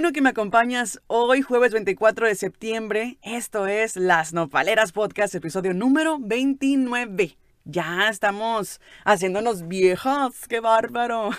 bueno que me acompañas hoy, jueves 24 de septiembre. Esto es Las Nopaleras Podcast, episodio número 29. Ya estamos haciéndonos viejas, qué bárbaro.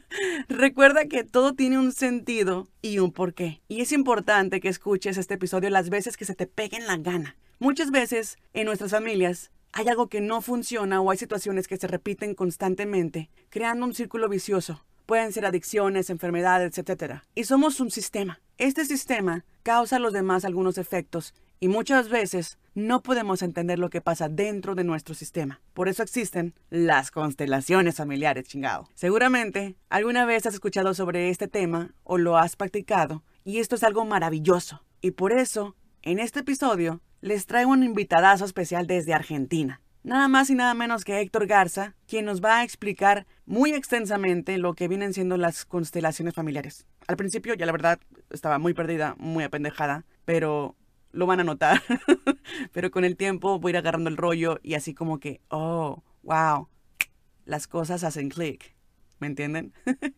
Recuerda que todo tiene un sentido y un porqué. Y es importante que escuches este episodio las veces que se te peguen la gana. Muchas veces en nuestras familias hay algo que no funciona o hay situaciones que se repiten constantemente, creando un círculo vicioso. Pueden ser adicciones, enfermedades, etc. Y somos un sistema. Este sistema causa a los demás algunos efectos y muchas veces no podemos entender lo que pasa dentro de nuestro sistema. Por eso existen las constelaciones familiares, chingado. Seguramente alguna vez has escuchado sobre este tema o lo has practicado y esto es algo maravilloso. Y por eso, en este episodio, les traigo un invitadazo especial desde Argentina. Nada más y nada menos que Héctor Garza, quien nos va a explicar muy extensamente lo que vienen siendo las constelaciones familiares. Al principio, ya la verdad, estaba muy perdida, muy apendejada, pero lo van a notar. pero con el tiempo voy a ir agarrando el rollo y así como que, oh, wow, las cosas hacen clic. ¿Me entienden?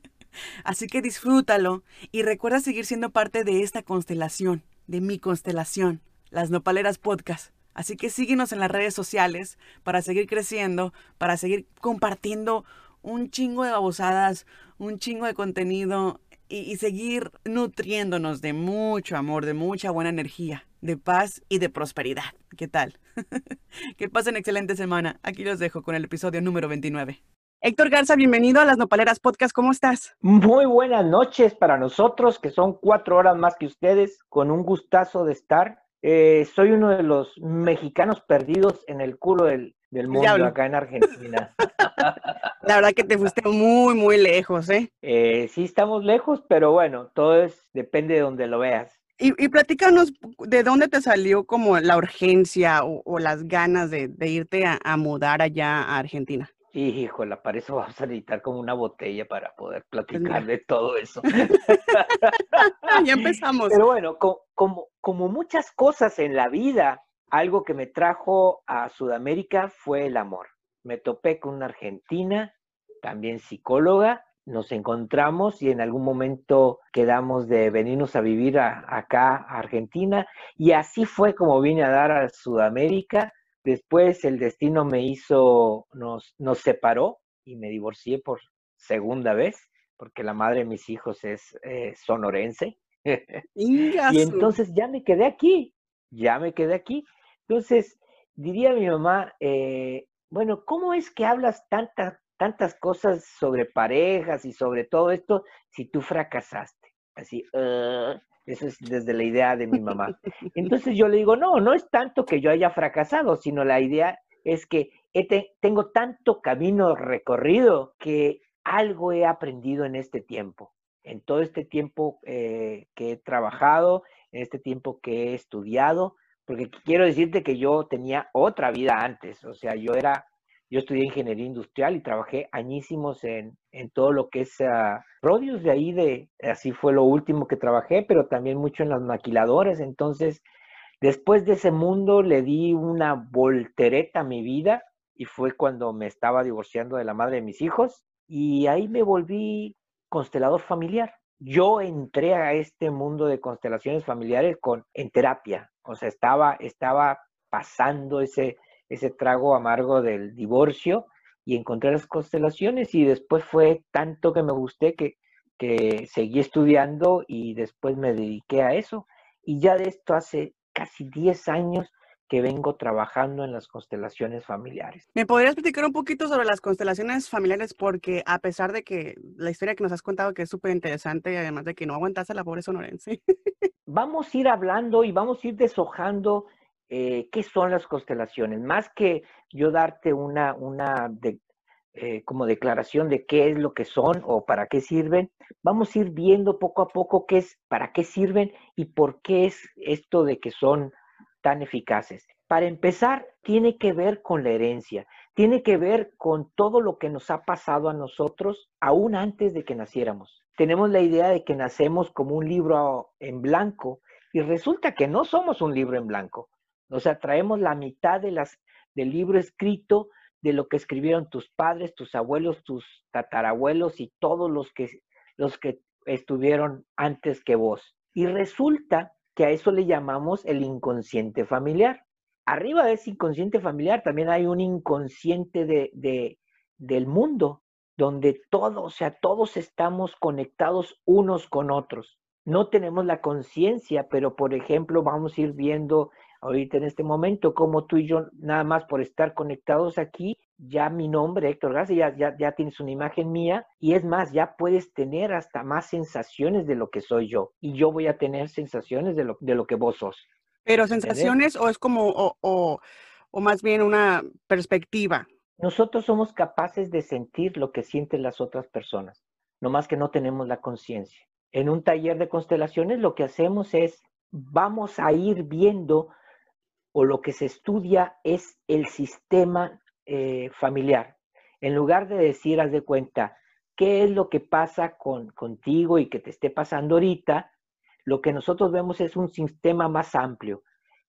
así que disfrútalo y recuerda seguir siendo parte de esta constelación, de mi constelación, las Nopaleras Podcast. Así que síguenos en las redes sociales para seguir creciendo, para seguir compartiendo un chingo de babosadas, un chingo de contenido y, y, seguir nutriéndonos de mucho amor, de mucha buena energía, de paz y de prosperidad. ¿Qué tal? que pasen excelente semana. Aquí los dejo con el episodio número 29. Héctor Garza, bienvenido a las Nopaleras Podcast. ¿Cómo estás? Muy buenas noches para nosotros, que son cuatro horas más que ustedes, con un gustazo de estar. Eh, soy uno de los mexicanos perdidos en el culo del, del mundo Diablo. acá en Argentina. La verdad que te fuiste muy, muy lejos, ¿eh? Eh, sí estamos lejos, pero bueno, todo es, depende de donde lo veas. Y, y platícanos de dónde te salió como la urgencia o, o las ganas de, de irte a, a, mudar allá a Argentina. Híjole, para eso vamos a necesitar como una botella para poder platicar de todo eso. ya empezamos. Pero bueno, co como, como muchas cosas en la vida, algo que me trajo a Sudamérica fue el amor. Me topé con una argentina, también psicóloga, nos encontramos y en algún momento quedamos de venirnos a vivir a, acá a Argentina y así fue como vine a dar a Sudamérica. Después el destino me hizo, nos, nos separó y me divorcié por segunda vez porque la madre de mis hijos es eh, sonorense. y entonces ya me quedé aquí, ya me quedé aquí. Entonces, diría mi mamá, eh, bueno, ¿cómo es que hablas tanta, tantas cosas sobre parejas y sobre todo esto si tú fracasaste? Así, uh, eso es desde la idea de mi mamá. Entonces yo le digo, no, no es tanto que yo haya fracasado, sino la idea es que te, tengo tanto camino recorrido que algo he aprendido en este tiempo en todo este tiempo eh, que he trabajado, en este tiempo que he estudiado, porque quiero decirte que yo tenía otra vida antes, o sea, yo era, yo estudié ingeniería industrial y trabajé añísimos en, en todo lo que es uh, de ahí, de, así fue lo último que trabajé, pero también mucho en las maquiladoras, entonces, después de ese mundo le di una voltereta a mi vida y fue cuando me estaba divorciando de la madre de mis hijos. Y ahí me volví constelador familiar. Yo entré a este mundo de constelaciones familiares con, en terapia, o sea, estaba, estaba pasando ese, ese trago amargo del divorcio y encontré las constelaciones y después fue tanto que me gusté que, que seguí estudiando y después me dediqué a eso. Y ya de esto hace casi 10 años que vengo trabajando en las constelaciones familiares. ¿Me podrías platicar un poquito sobre las constelaciones familiares? Porque a pesar de que la historia que nos has contado que es súper interesante y además de que no aguantaste a la pobre sonorense. vamos a ir hablando y vamos a ir deshojando eh, qué son las constelaciones. Más que yo darte una, una de, eh, como declaración de qué es lo que son o para qué sirven, vamos a ir viendo poco a poco qué es, para qué sirven y por qué es esto de que son tan eficaces. Para empezar, tiene que ver con la herencia, tiene que ver con todo lo que nos ha pasado a nosotros aún antes de que naciéramos. Tenemos la idea de que nacemos como un libro en blanco y resulta que no somos un libro en blanco. O sea, traemos la mitad de las, del libro escrito de lo que escribieron tus padres, tus abuelos, tus tatarabuelos y todos los que, los que estuvieron antes que vos. Y resulta que a eso le llamamos el inconsciente familiar. Arriba de ese inconsciente familiar también hay un inconsciente de, del mundo, donde todos, o sea, todos estamos conectados unos con otros. No tenemos la conciencia, pero por ejemplo, vamos a ir viendo ahorita en este momento cómo tú y yo, nada más por estar conectados aquí, ya mi nombre, Héctor García, ya, ya, tienes una imagen mía y es más, ya puedes tener hasta más sensaciones de lo que soy yo y yo voy a tener sensaciones de lo, de lo que vos sos. Pero sensaciones o es como, o, o, o más bien una perspectiva. Nosotros somos capaces de sentir lo que sienten las otras personas, no más que no tenemos la conciencia. En un taller de constelaciones lo que hacemos es, vamos a ir viendo o lo que se estudia es el sistema eh, familiar. En lugar de decir, haz de cuenta, qué es lo que pasa con, contigo y que te esté pasando ahorita, lo que nosotros vemos es un sistema más amplio.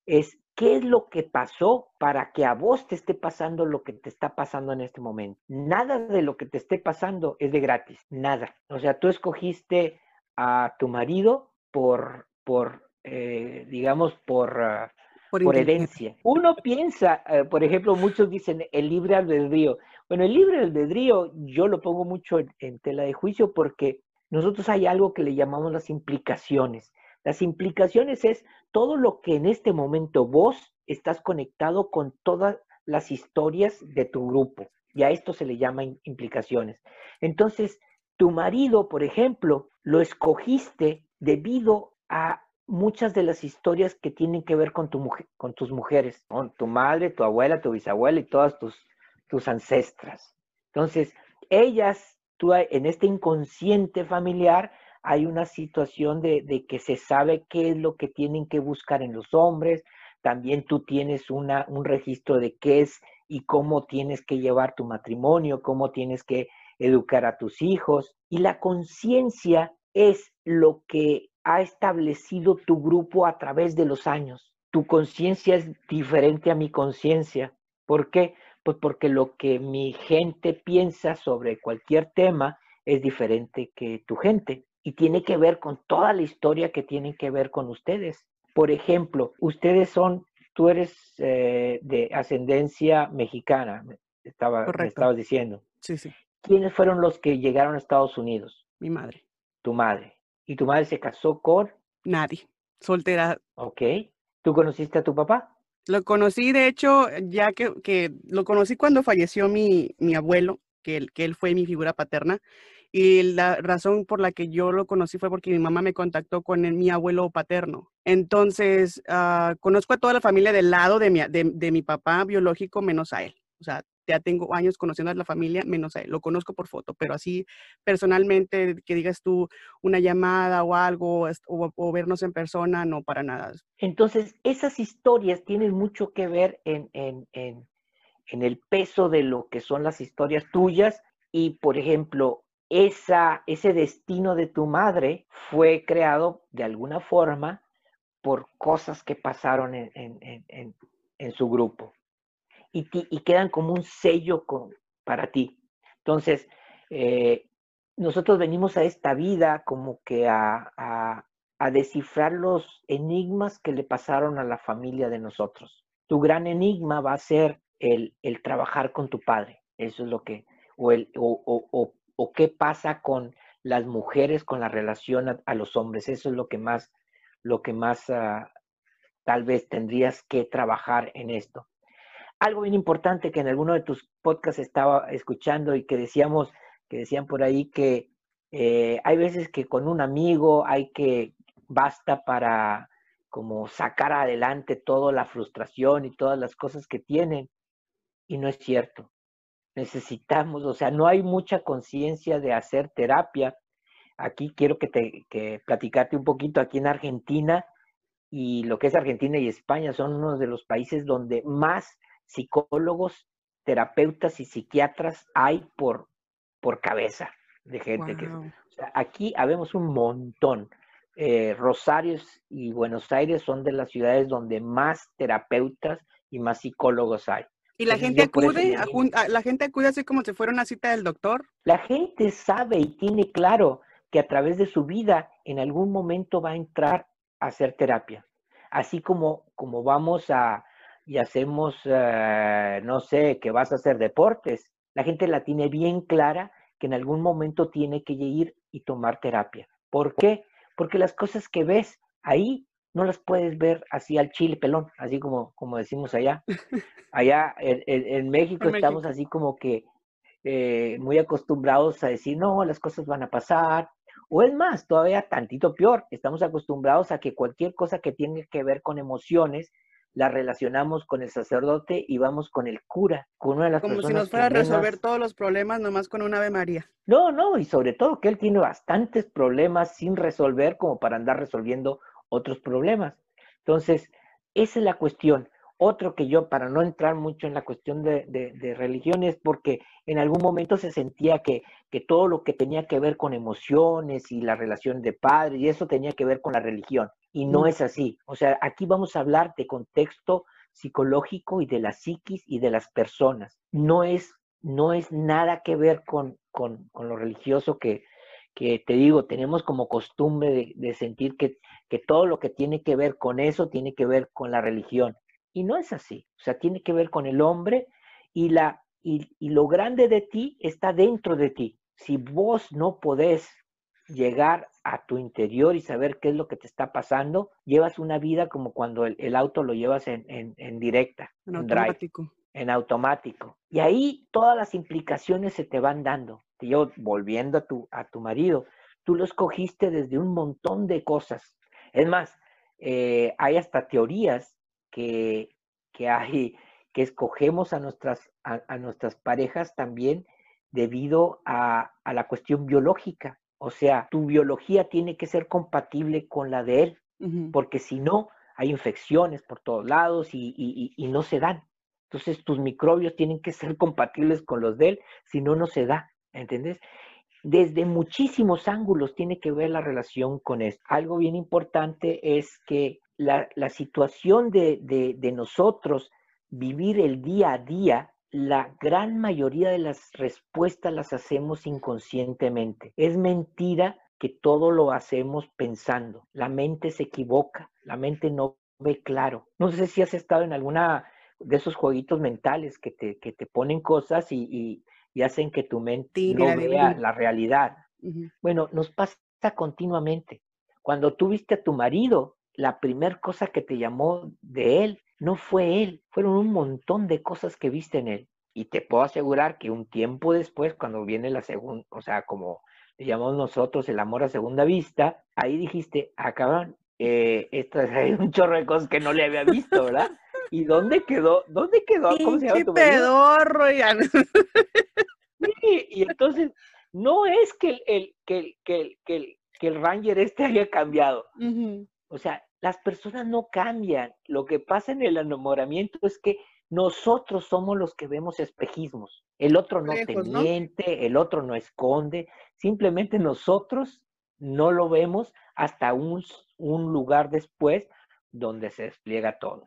Es qué es lo que pasó para que a vos te esté pasando lo que te está pasando en este momento. Nada de lo que te esté pasando es de gratis, nada. O sea, tú escogiste a tu marido por, por eh, digamos, por... Ah, por, herencia. Uno piensa, eh, por ejemplo, muchos dicen el libre albedrío. Bueno, el libre albedrío yo lo pongo mucho en, tela de juicio porque nosotros hay algo que le llamamos las implicaciones. Las implicaciones es todo lo que en este momento vos estás conectado con todas las historias de tu grupo. Y a esto se le llama implicaciones. Entonces, tu marido, por ejemplo, lo escogiste debido a muchas de las historias que tienen que ver con, tu mujer, con tus mujeres, con tu madre, tu abuela, tu bisabuela y todas tus, tus ancestras. Entonces, ellas, tú en este inconsciente familiar, hay una situación de, que se sabe qué es lo que tienen que buscar en los hombres, también tú tienes una, un registro de qué es y cómo tienes que llevar tu matrimonio, cómo tienes que educar a tus hijos. Y la conciencia es lo que ha establecido tu grupo a través de los años. Tu conciencia es diferente a mi conciencia. ¿Por qué? Pues porque lo que mi gente piensa sobre cualquier tema es diferente que tu gente y tiene que ver con toda la historia que tiene que ver con ustedes. Por ejemplo, ustedes son, tú eres eh, de ascendencia mexicana, estaba, me estabas diciendo. Sí, sí. ¿Quiénes fueron los que llegaron a Estados Unidos? Mi madre. Tu madre. ¿Y tu madre se casó con? Nadie, soltera. Ok. ¿Tú conociste a tu papá? Lo conocí, de hecho, ya que, que lo conocí cuando falleció mi, mi abuelo, que él, que él fue mi figura paterna. Y la razón por la que yo lo conocí fue porque mi mamá me contactó con mi abuelo paterno. Entonces, uh, conozco a toda la familia del lado de mi, de, de mi papá biológico, menos a él. O sea, ya tengo años conociendo a la familia, menos a él. Lo conozco por foto, pero así personalmente, que digas tú una llamada o algo, o, vernos en persona, no para nada. Entonces, esas historias tienen mucho que ver en, en, en, en el peso de lo que son las historias tuyas y, por ejemplo, esa, ese destino de tu madre fue creado de alguna forma por cosas que pasaron en, en, en, en su grupo y, quedan como un sello con, para ti. Entonces, eh, nosotros venimos a esta vida como que a, a, descifrar los enigmas que le pasaron a la familia de nosotros. Tu gran enigma va a ser el, el trabajar con tu padre. Eso es lo que, o, el, o, o, o, qué pasa con las mujeres con la relación a, los hombres. Eso es lo que más, lo que más uh, tal vez tendrías que trabajar en esto algo bien importante que en alguno de tus podcasts estaba escuchando y que decíamos, que decían por ahí que eh, hay veces que con un amigo hay que, basta para como sacar adelante toda la frustración y todas las cosas que tienen. Y no es cierto. Necesitamos, o sea, no hay mucha conciencia de hacer terapia. Aquí quiero que te que platicarte un poquito aquí en Argentina y lo que es Argentina y España son uno de los países donde más psicólogos, terapeutas y psiquiatras hay por, por cabeza de gente que... aquí habemos un montón. Eh, Rosarios y Buenos Aires son de las ciudades donde más terapeutas y más psicólogos hay. ¿Y la gente acude? ¿La gente acude así como si fuera una cita del doctor? La gente sabe y tiene claro que a través de su vida en algún momento va a entrar a hacer terapia. Así como, como vamos a y hacemos, eh, no sé, que vas a hacer deportes, la gente la tiene bien clara que en algún momento tiene que ir y tomar terapia. ¿Por qué? Porque las cosas que ves ahí no las puedes ver así al chile pelón, así como, como decimos allá. Allá en, México estamos así como que eh, muy acostumbrados a decir, no, las cosas van a pasar. O es más, todavía tantito peor, estamos acostumbrados a que cualquier cosa que tenga que ver con emociones, la relacionamos con el sacerdote y vamos con el cura, con una de las Como si nos fuera a resolver todos los problemas nomás con una Ave María. No, no, y sobre todo que él tiene bastantes problemas sin resolver como para andar resolviendo otros problemas. Entonces, esa es la cuestión. Otro que yo, para no entrar mucho en la cuestión de, de, religión, es porque en algún momento se sentía que, que, todo lo que tenía que ver con emociones y la relación de padre, y eso tenía que ver con la religión. Y no mm. es así. O sea, aquí vamos a hablar de contexto psicológico y de la psiquis y de las personas. No es, no es nada que ver con, con, con lo religioso que, que te digo, tenemos como costumbre de, sentir que, que, todo lo que tiene que ver con eso tiene que ver con la religión. Y no es así. O sea, tiene que ver con el hombre y, la, y, y lo grande de ti está dentro de ti. Si vos no podés llegar a tu interior y saber qué es lo que te está pasando, llevas una vida como cuando el, auto lo llevas en, en, directa, en, automático. en automático. Y ahí todas las implicaciones se te van dando. Yo, volviendo a tu, a tu marido, tú lo escogiste desde un montón de cosas. Es más, eh, hay hasta teorías que, que hay que escogemos a nuestras, a, nuestras parejas también debido a, a, la cuestión biológica. O sea, tu biología tiene que ser compatible con la de él, porque si no, hay infecciones por todos lados y, no se dan. Entonces, tus microbios tienen que ser compatibles con los de él, si no, no se da. ¿Entendés? Desde muchísimos ángulos tiene que ver la relación con esto. Algo bien importante es que la, situación de, de nosotros vivir el día a día la gran mayoría de las respuestas las hacemos inconscientemente. Es mentira que todo lo hacemos pensando. La mente se equivoca, la mente no ve claro. No sé si has estado en alguna de esos jueguitos mentales que te, que te ponen cosas y, hacen que tu mente no vea la realidad. Bueno, nos pasa continuamente. Cuando tú viste a tu marido, la primera cosa que te llamó de él no fue él, fueron un montón de cosas que viste en él. Y te puedo asegurar que un tiempo después, cuando viene la segunda, o sea, como le llamamos nosotros el amor a segunda vista, ahí dijiste, ah, cabrón, eh, esto es un chorro de cosas que no le había visto, ¿verdad? ¿Y dónde quedó? ¿Dónde quedó? ¿Cómo se llama tu pedorro, sí, y entonces, no es que el, que, que, que, que el Ranger este haya cambiado. O sea, las personas no cambian. Lo que pasa en el enamoramiento es que nosotros somos los que vemos espejismos. El otro no te miente, el otro no esconde. Simplemente nosotros no lo vemos hasta un, un lugar después donde se despliega todo.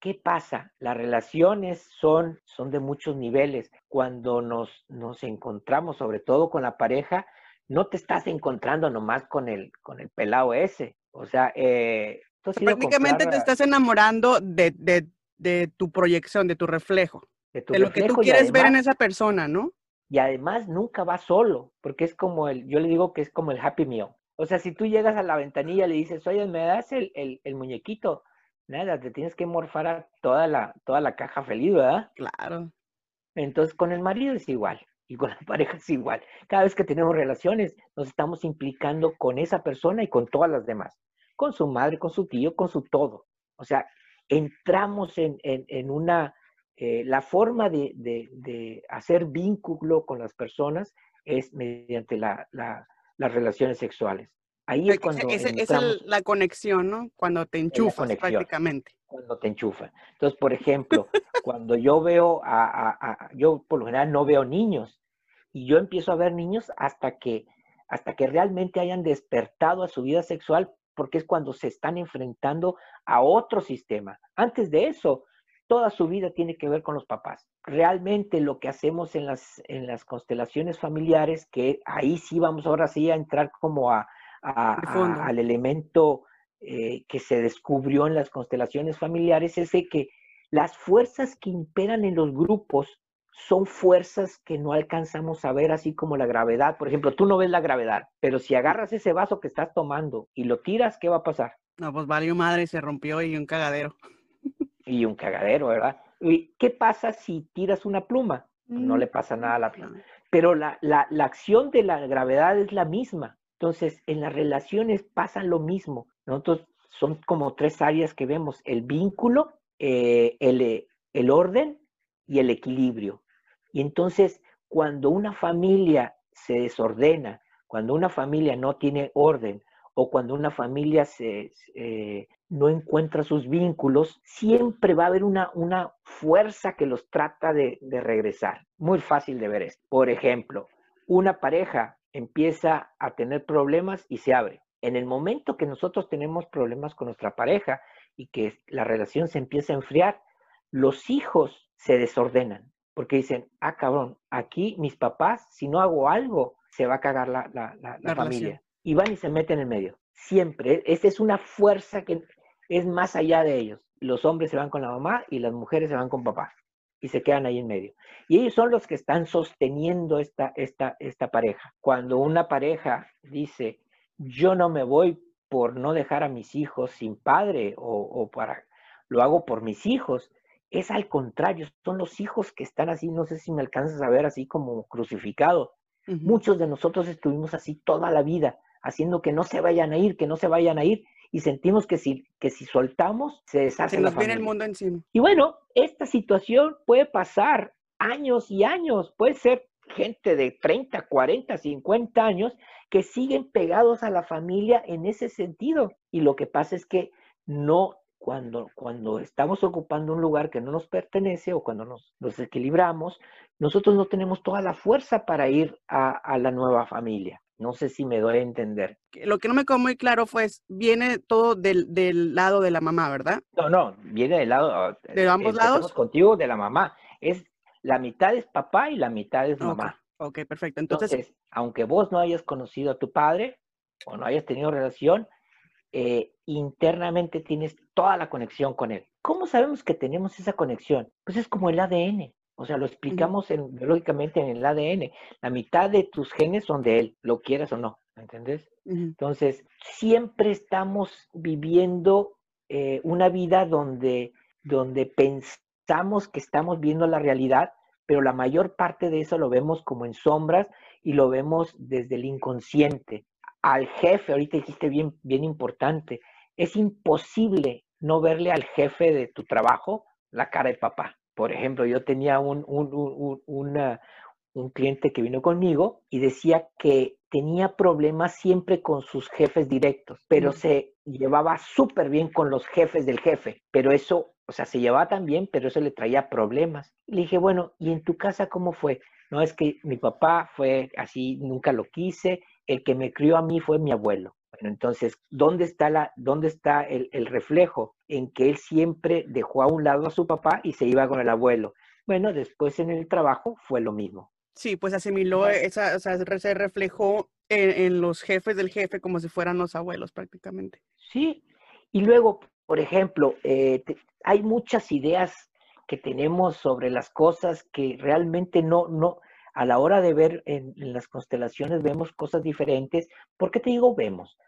¿Qué pasa? Las relaciones son, son de muchos niveles. Cuando nos, nos encontramos, sobre todo con la pareja, no te estás encontrando nomás con el, con el pelado ese. O sea, eh, prácticamente te estás enamorando de, de, de, tu proyección, de tu reflejo, de, lo que tú quieres ver en esa persona, ¿no? Y además nunca va solo, porque es como el, yo le digo que es como el happy meal. O sea, si tú llegas a la ventanilla y le dices, oye, ¿me das el, el, el muñequito? Nada, te tienes que morfar a toda la, toda la caja feliz, ¿verdad? Claro. Entonces, con el marido es igual y con la pareja es igual. Cada vez que tenemos relaciones, nos estamos implicando con esa persona y con todas las demás. Con su madre, con su tío, con su todo. O sea, entramos en, en, una... Eh, la forma de, de, hacer vínculo con las personas es mediante la, las relaciones sexuales. Ahí es cuando... Esa es la conexión, ¿no? Cuando te enchufas prácticamente. Cuando te enchufan. Entonces, por ejemplo, cuando yo veo a, a, Yo por lo general no veo niños, y yo empiezo a ver niños hasta que, hasta que realmente hayan despertado a su vida sexual, porque es cuando se están enfrentando a otro sistema. Antes de eso, toda su vida tiene que ver con los papás. Realmente lo que hacemos en las, en las constelaciones familiares, que ahí sí vamos ahora sí a entrar como a, al elemento eh, que se descubrió en las constelaciones familiares, es de que las fuerzas que imperan en los grupos son fuerzas que no alcanzamos a ver, así como la gravedad. Por ejemplo, tú no ves la gravedad, pero si agarras ese vaso que estás tomando y lo tiras, ¿qué va a pasar? No, pues valió madre, se rompió y un cagadero. Y un cagadero, ¿verdad? ¿Y qué pasa si tiras una pluma? No le pasa nada a la pluma. Pero la, la, la acción de la gravedad es la misma. Entonces, en las relaciones pasa lo mismo. Nosotros son como tres áreas que vemos, el vínculo, eh, el, el orden y el equilibrio. Y entonces, cuando una familia se desordena, cuando una familia no tiene orden o cuando una familia se, eh, no encuentra sus vínculos, siempre va a haber una, una fuerza que los trata de, de regresar. Muy fácil de ver esto. Por ejemplo, una pareja empieza a tener problemas y se abre. En el momento que nosotros tenemos problemas con nuestra pareja y que la relación se empieza a enfriar, los hijos se desordenan porque dicen, ah, cabrón, aquí mis papás, si no hago algo, se va a cagar la, la, familia. Y van y se meten en medio. Siempre. Esta es una fuerza que es más allá de ellos. Los hombres se van con la mamá y las mujeres se van con papá. Y se quedan ahí en medio. Y ellos son los que están sosteniendo esta, esta, esta pareja. Cuando una pareja dice, yo no me voy por no dejar a mis hijos sin padre o, o para, lo hago por mis hijos, es al contrario, son los hijos que están así, no sé si me alcanzas a ver así como crucificados. Muchos de nosotros estuvimos así toda la vida, haciendo que no se vayan a ir, que no se vayan a ir, y sentimos que si, que si soltamos, se deshace se nos viene el mundo encima. Y bueno, esta situación puede pasar años y años, puede ser gente de 30, 40, 50 años que siguen pegados a la familia en ese sentido. Y lo que pasa es que no cuando, cuando estamos ocupando un lugar que no nos pertenece o cuando nos, nos equilibramos, nosotros no tenemos toda la fuerza para ir a, la nueva familia. No sé si me doy a entender. Lo que no me quedó muy claro fue, viene todo del, del lado de la mamá, ¿verdad? No, no, viene del lado... Ah, ¿De ambos lados? contigo, de la mamá. Es, la mitad es papá y la mitad es mamá. Ok, perfecto. Entonces, aunque vos no hayas conocido a tu padre o no hayas tenido relación, eh, internamente tienes toda la conexión con él. ¿Cómo sabemos que tenemos esa conexión? Pues es como el ADN. O sea, lo explicamos biológicamente en el ADN. La mitad de tus genes son de él, lo quieras o no, ¿entendés? Entonces, siempre estamos viviendo eh, una vida donde, donde pensamos que estamos viendo la realidad, pero la mayor parte de eso lo vemos como en sombras y lo vemos desde el inconsciente al jefe, ahorita dijiste bien, bien importante, es imposible no verle al jefe de tu trabajo la cara de papá. Por ejemplo, yo tenía un, un, cliente que vino conmigo y decía que tenía problemas siempre con sus jefes directos, pero se llevaba súper bien con los jefes del jefe, pero eso, o sea, se llevaba tan bien, pero eso le traía problemas. le dije, bueno, ¿y en tu casa cómo fue? No, es que mi papá fue así, nunca lo quise, el que me crió a mí fue mi abuelo. Bueno, entonces, ¿dónde está, la, dónde está el, reflejo? En que él siempre dejó a un lado a su papá y se iba con el abuelo. Bueno, después en el trabajo fue lo mismo. Sí, pues asimiló, esa, o sea, se reflejó en, los jefes del jefe como si fueran los abuelos prácticamente. Sí, y luego, por ejemplo, eh, hay muchas ideas que tenemos sobre las cosas que realmente no, no, a la hora de ver en, las constelaciones vemos cosas diferentes. ¿Por qué te digo vemos?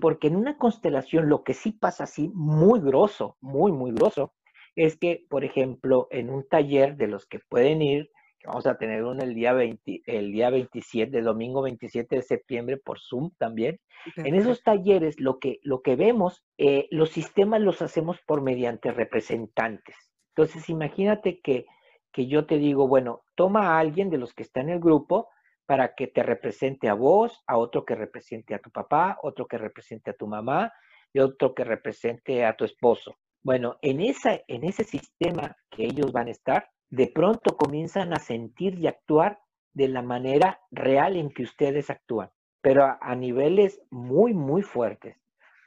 Porque en una constelación lo que sí pasa así muy grosso, muy, muy grosso, es que, por ejemplo, en un taller de los que pueden ir, que vamos a tener uno el día, 20, el día 27, domingo 27 de septiembre por Zoom también, en esos talleres lo que, lo que vemos, eh, los sistemas los hacemos por mediante representantes. Entonces, imagínate que que yo te digo, bueno, toma a alguien de los que está en el grupo para que te represente a vos, a otro que represente a tu papá, otro que represente a tu mamá y otro que represente a tu esposo. Bueno, en, esa, en ese sistema que ellos van a estar, de pronto comienzan a sentir y actuar de la manera real en que ustedes actúan, pero a, niveles muy, muy fuertes.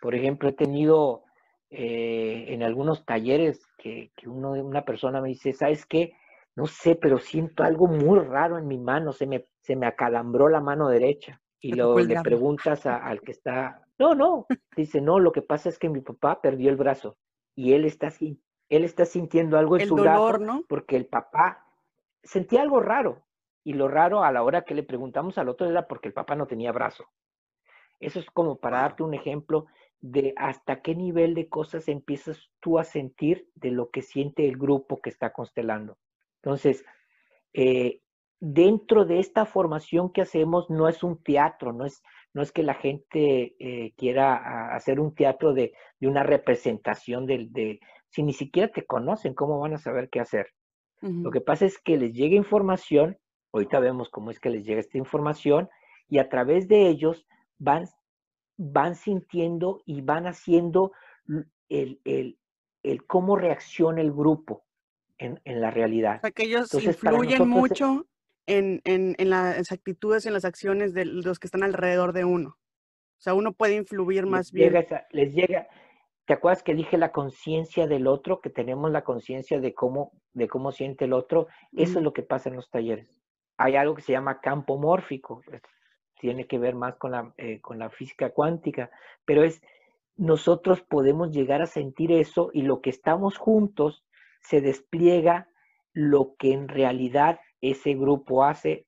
Por ejemplo, he tenido eh, en algunos talleres que, que una persona me dice, ¿sabes qué? No sé, pero siento algo muy raro en mi mano, se me, se me acalambró la mano derecha. Y lo, le preguntas al que está, no, no, dice, no, lo que pasa es que mi papá perdió el brazo y él está, él está sintiendo algo en su dolor, ¿no? porque el papá sentía algo raro. Y lo raro a la hora que le preguntamos al otro era porque el papá no tenía brazo. Eso es como para darte un ejemplo de hasta qué nivel de cosas empiezas tú a sentir de lo que siente el grupo que está constelando. Entonces, eh, dentro de esta formación que hacemos no es un teatro, no es, no es que la gente eh, quiera hacer un teatro de, una representación de, si ni siquiera te conocen, ¿cómo van a saber qué hacer? Lo que pasa es que les llega información, ahorita vemos cómo es que les llega esta información, y a través de ellos van, van sintiendo y van haciendo el, el, el cómo reacciona el grupo en, en, la realidad. O sea, que ellos influyen mucho en, en, en, las actitudes, en las acciones de los que están alrededor de uno. O sea, uno puede influir más bien. les llega, ¿te acuerdas que dije la conciencia del otro, que tenemos la conciencia de cómo, de cómo siente el otro? Eso es lo que pasa en los talleres. Hay algo que se llama campo mórfico, tiene que ver más con la, eh, con la física cuántica, pero es, nosotros podemos llegar a sentir eso y lo que estamos juntos se despliega lo que en realidad ese grupo hace.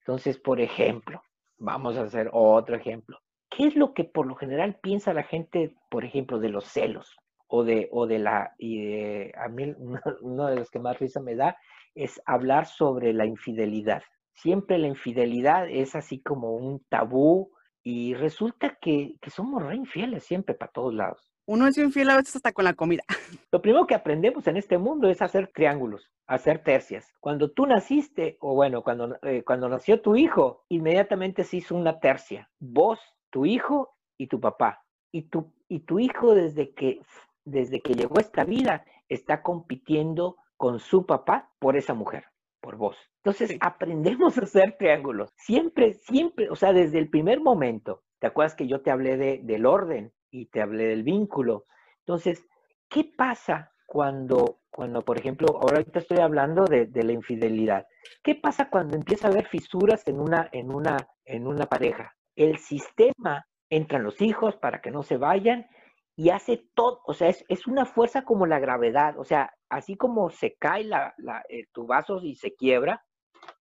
Entonces, por ejemplo, vamos a hacer otro ejemplo. ¿Qué es lo que por lo general piensa la gente, por ejemplo, de los celos? O de, o de la, y a mí uno de los que más risa me da es hablar sobre la infidelidad. Siempre la infidelidad es así como un tabú y resulta que, que somos re infieles siempre para todos lados. Uno es infiel a veces hasta con la comida. Lo primero que aprendemos en este mundo es hacer triángulos, hacer tercias. Cuando tú naciste, o bueno, cuando, eh, cuando nació tu hijo, inmediatamente se hizo una tercia. Vos, tu hijo y tu papá. Y tu, y tu hijo desde que, desde que llegó a esta vida está compitiendo con su papá por esa mujer, por vos. Entonces aprendemos a hacer triángulos. Siempre, siempre, o sea, desde el primer momento. ¿Te acuerdas que yo te hablé de, del orden? Y te hablé del vínculo. Entonces, ¿qué pasa cuando, cuando por ejemplo, ahora estoy hablando de, la infidelidad? ¿Qué pasa cuando empieza a haber fisuras en una, en una, en una pareja? El sistema, entran los hijos para que no se vayan y hace todo, o sea, es, una fuerza como la gravedad, o sea, así como se cae la, eh, tu vaso y se quiebra,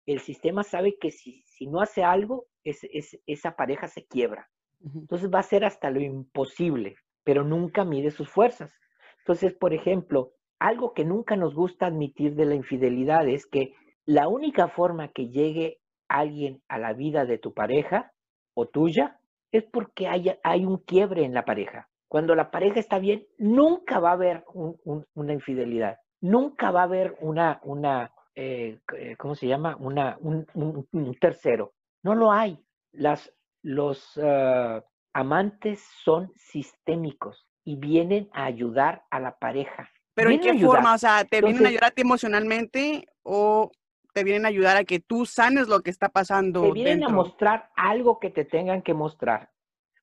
el sistema sabe que si, si no hace algo, es, esa pareja se quiebra. Entonces va a ser hasta lo imposible, pero nunca mide sus fuerzas. Entonces, por ejemplo, algo que nunca nos gusta admitir de la infidelidad es que la única forma que llegue alguien a la vida de tu pareja o tuya es porque hay, hay un quiebre en la pareja. Cuando la pareja está bien, nunca va a haber una infidelidad, nunca va a haber una, una eh, eh, ¿cómo se llama? Una, un, un, tercero. No lo hay. Las, los ah, amantes son sistémicos y vienen a ayudar a la pareja. ¿Pero en qué forma? O sea, ¿te vienen a ayudar a ti emocionalmente o te vienen a ayudar a que tú sanes lo que está pasando? Te vienen a mostrar algo que te tengan que mostrar.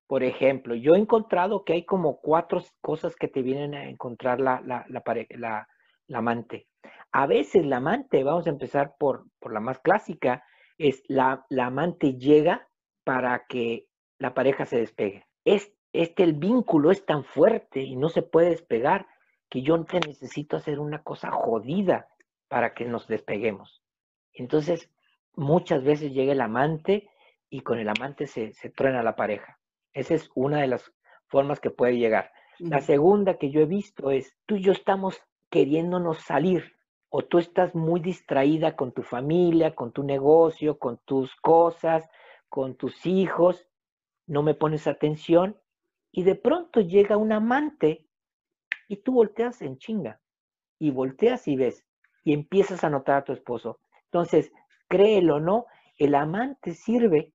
Por ejemplo, yo he encontrado que hay como cuatro cosas que te vienen a encontrar la, la, la, la amante. A veces la amante, vamos a empezar por, por la más clásica, es la, la amante llega para que la pareja se despegue. Es, este el vínculo es tan fuerte y no se puede despegar que yo te necesito hacer una cosa jodida para que nos despeguemos. Entonces, muchas veces llega el amante y con el amante se, se truena la pareja. Esa es una de las formas que puede llegar. La segunda que yo he visto es, tú y yo estamos queriéndonos salir o tú estás muy distraída con tu familia, con tu negocio, con tus cosas, con tus hijos, no me pones atención y de pronto llega un amante y tú volteas en chinga y volteas y ves y empiezas a notar a tu esposo. Entonces, créelo o no, el amante sirve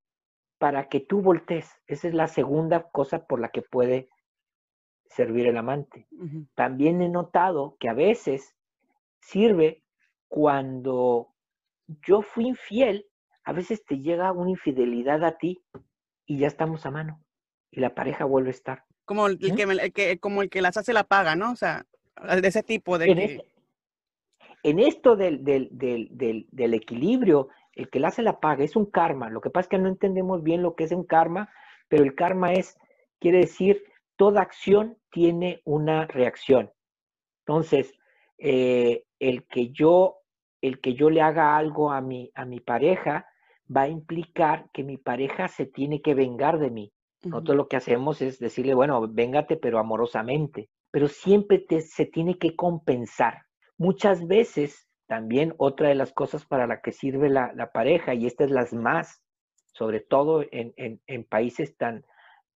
para que tú voltees. Esa es la segunda cosa por la que puede servir el amante. También he notado que a veces sirve cuando yo fui infiel a veces te llega una infidelidad a ti y ya estamos a mano y la pareja vuelve a estar. Como el, ¿Mm? que, me- el que, como el que las hace la paga, ¿no? O sea, de ese tipo de En, que... es- en esto del, del, del, del, equilibrio, el que le hace la paga es un karma. Lo que pasa es que no entendemos bien lo que es un karma, pero el karma es, quiere decir, toda acción tiene una reacción. Entonces, eh, el que yo, el que yo le haga algo a mi, a mi pareja va a implicar que mi pareja se tiene que vengar de mí. Ujú. Nosotros lo que hacemos es decirle, bueno, véngate, pero amorosamente. Pero siempre te- se tiene que compensar. Muchas veces, también otra de las cosas para la que sirve la, la pareja, y esta es las más, sobre todo en, en- en países tan,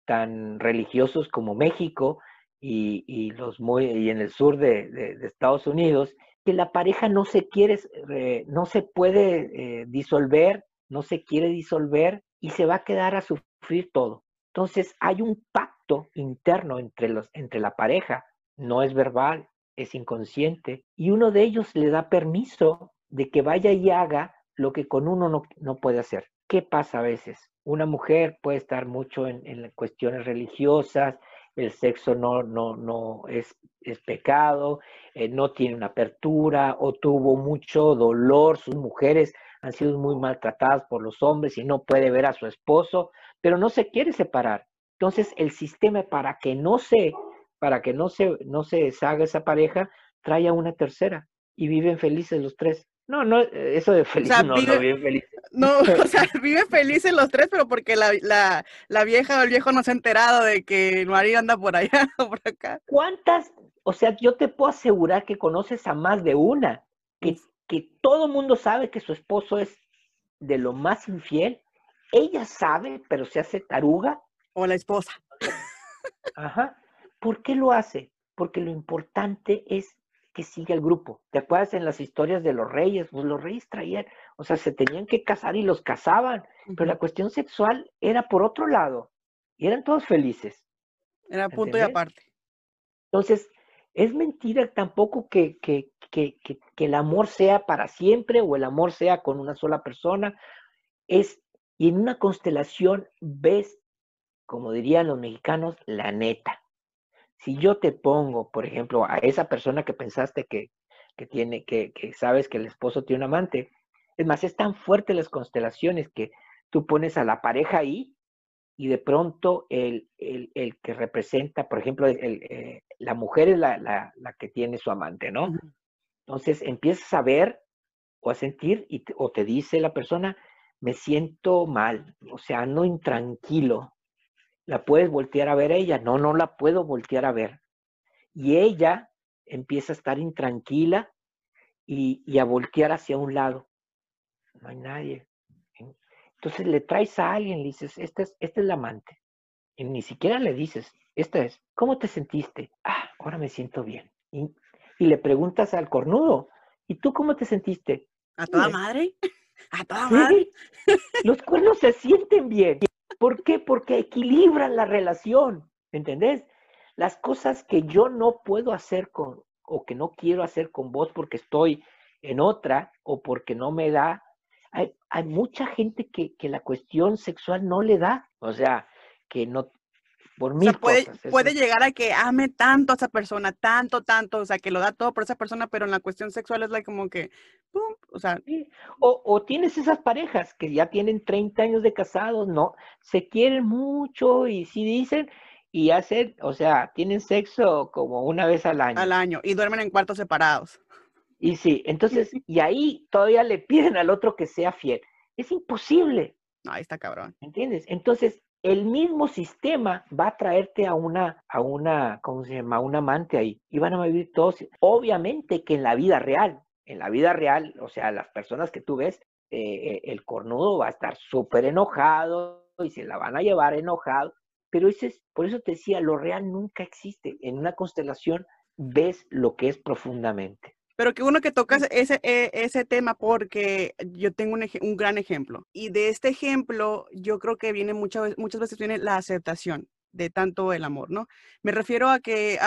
tan religiosos como México y, y los muy, y en el sur de, de- de Estados Unidos, que la pareja no se quiere, eh, no se puede eh, disolver, no se quiere disolver y se va a quedar a sufrir todo. Entonces hay un pacto interno entre, los, entre la pareja, no es verbal, es inconsciente, y uno de ellos le da permiso de que vaya y haga lo que con uno no, no puede hacer. ¿Qué pasa a veces? Una mujer puede estar mucho en, en cuestiones religiosas, el sexo no, no, no es, es pecado, eh, no tiene una apertura o tuvo mucho dolor, sus mujeres han sido muy maltratadas por los hombres y no puede ver a su esposo, pero no se quiere separar. Entonces el sistema para que no se, para que no se, no se deshaga esa pareja, trae a una tercera y viven felices los tres. No, no, eh, eso de feliz, sea, no, vive- no viven felices. No, o sea, viven felices los tres, pero porque la, la, la vieja o el viejo no se ha enterado de que el marido anda por allá o por acá. ¿Cuántas? O sea, yo te puedo asegurar que conoces a más de una, que, que todo mundo sabe que su esposo es de lo más infiel. Ella sabe, pero se hace taruga. O la esposa. Ajá. ¿Por qué lo hace? Porque lo importante es que siga el grupo. ¿Te acuerdas en las historias de los reyes? Pues los reyes traían, o sea, se tenían que casar y los casaban, pero la cuestión sexual era por otro lado. Y eran todos felices. Era punto y aparte. Entonces, es mentira tampoco que, que, que, que, el amor sea para siempre o el amor sea con una sola persona. Es, y en una constelación ves, como dirían los mexicanos, la neta. Si yo te pongo, por ejemplo, a esa persona que pensaste que, tiene, que sabes que el esposo tiene un amante, es más, es tan fuerte las constelaciones que tú pones a la pareja ahí y de pronto el, el, el que representa, por ejemplo, el, eh, la mujer es la, la, la, que tiene su amante, ¿no? Entonces empiezas a ver o a sentir y te, o te dice la persona, me siento mal, o sea, ando intranquilo. La puedes voltear a ver a ella, no, no la puedo voltear a ver. Y ella empieza a estar intranquila y, y a voltear hacia un lado. No hay nadie. Entonces le traes a alguien, le dices, esta es, esta es la amante. Y ni siquiera le dices, esta es, ¿cómo te sentiste? Ah, ahora me siento bien. Y, y le preguntas al cornudo, ¿y tú cómo te sentiste? ¿A toda madre? ¿A toda madre? Los cuernos se sienten bien. ¿Por qué? Porque equilibran la relación, ¿entendés? Las cosas que yo no puedo hacer con, o que no quiero hacer con vos porque estoy en otra o porque no me da. Hay, hay mucha gente que, que la cuestión sexual no le da, o sea, que no, por O mil sea, puede, cosas. puede llegar a que ame tanto a esa persona, tanto, tanto, o sea, que lo da todo por esa persona, pero en la cuestión sexual es like como que, pum, o sea, Sí, O, o tienes esas parejas que ya tienen 30 años de casados, no, se quieren mucho y sí dicen y hacen, o sea, tienen sexo como una vez al año. al año, y duermen en cuartos separados. Y sí, entonces, y ahí todavía le piden al otro que sea fiel. Es imposible, No, ahí está cabrón. ¿entiendes? Entonces, el mismo sistema va a traerte a una, a una, ¿cómo se llama? A un amante ahí. Y van a vivir todos. Obviamente que en la vida real, en la vida real, o sea, las personas que tú ves, eh, eh, el cornudo va a estar súper enojado y se la van a llevar enojado. Pero ese es, por eso te decía, lo real nunca existe. En una constelación ves lo que es profundamente. Pero que uno que toca ese- ese, e- ese tema porque yo tengo un, un gran ejemplo. Y de este ejemplo, yo creo que viene muchas veces, muchas veces viene la aceptación de tanto el amor, ¿no? Me refiero a que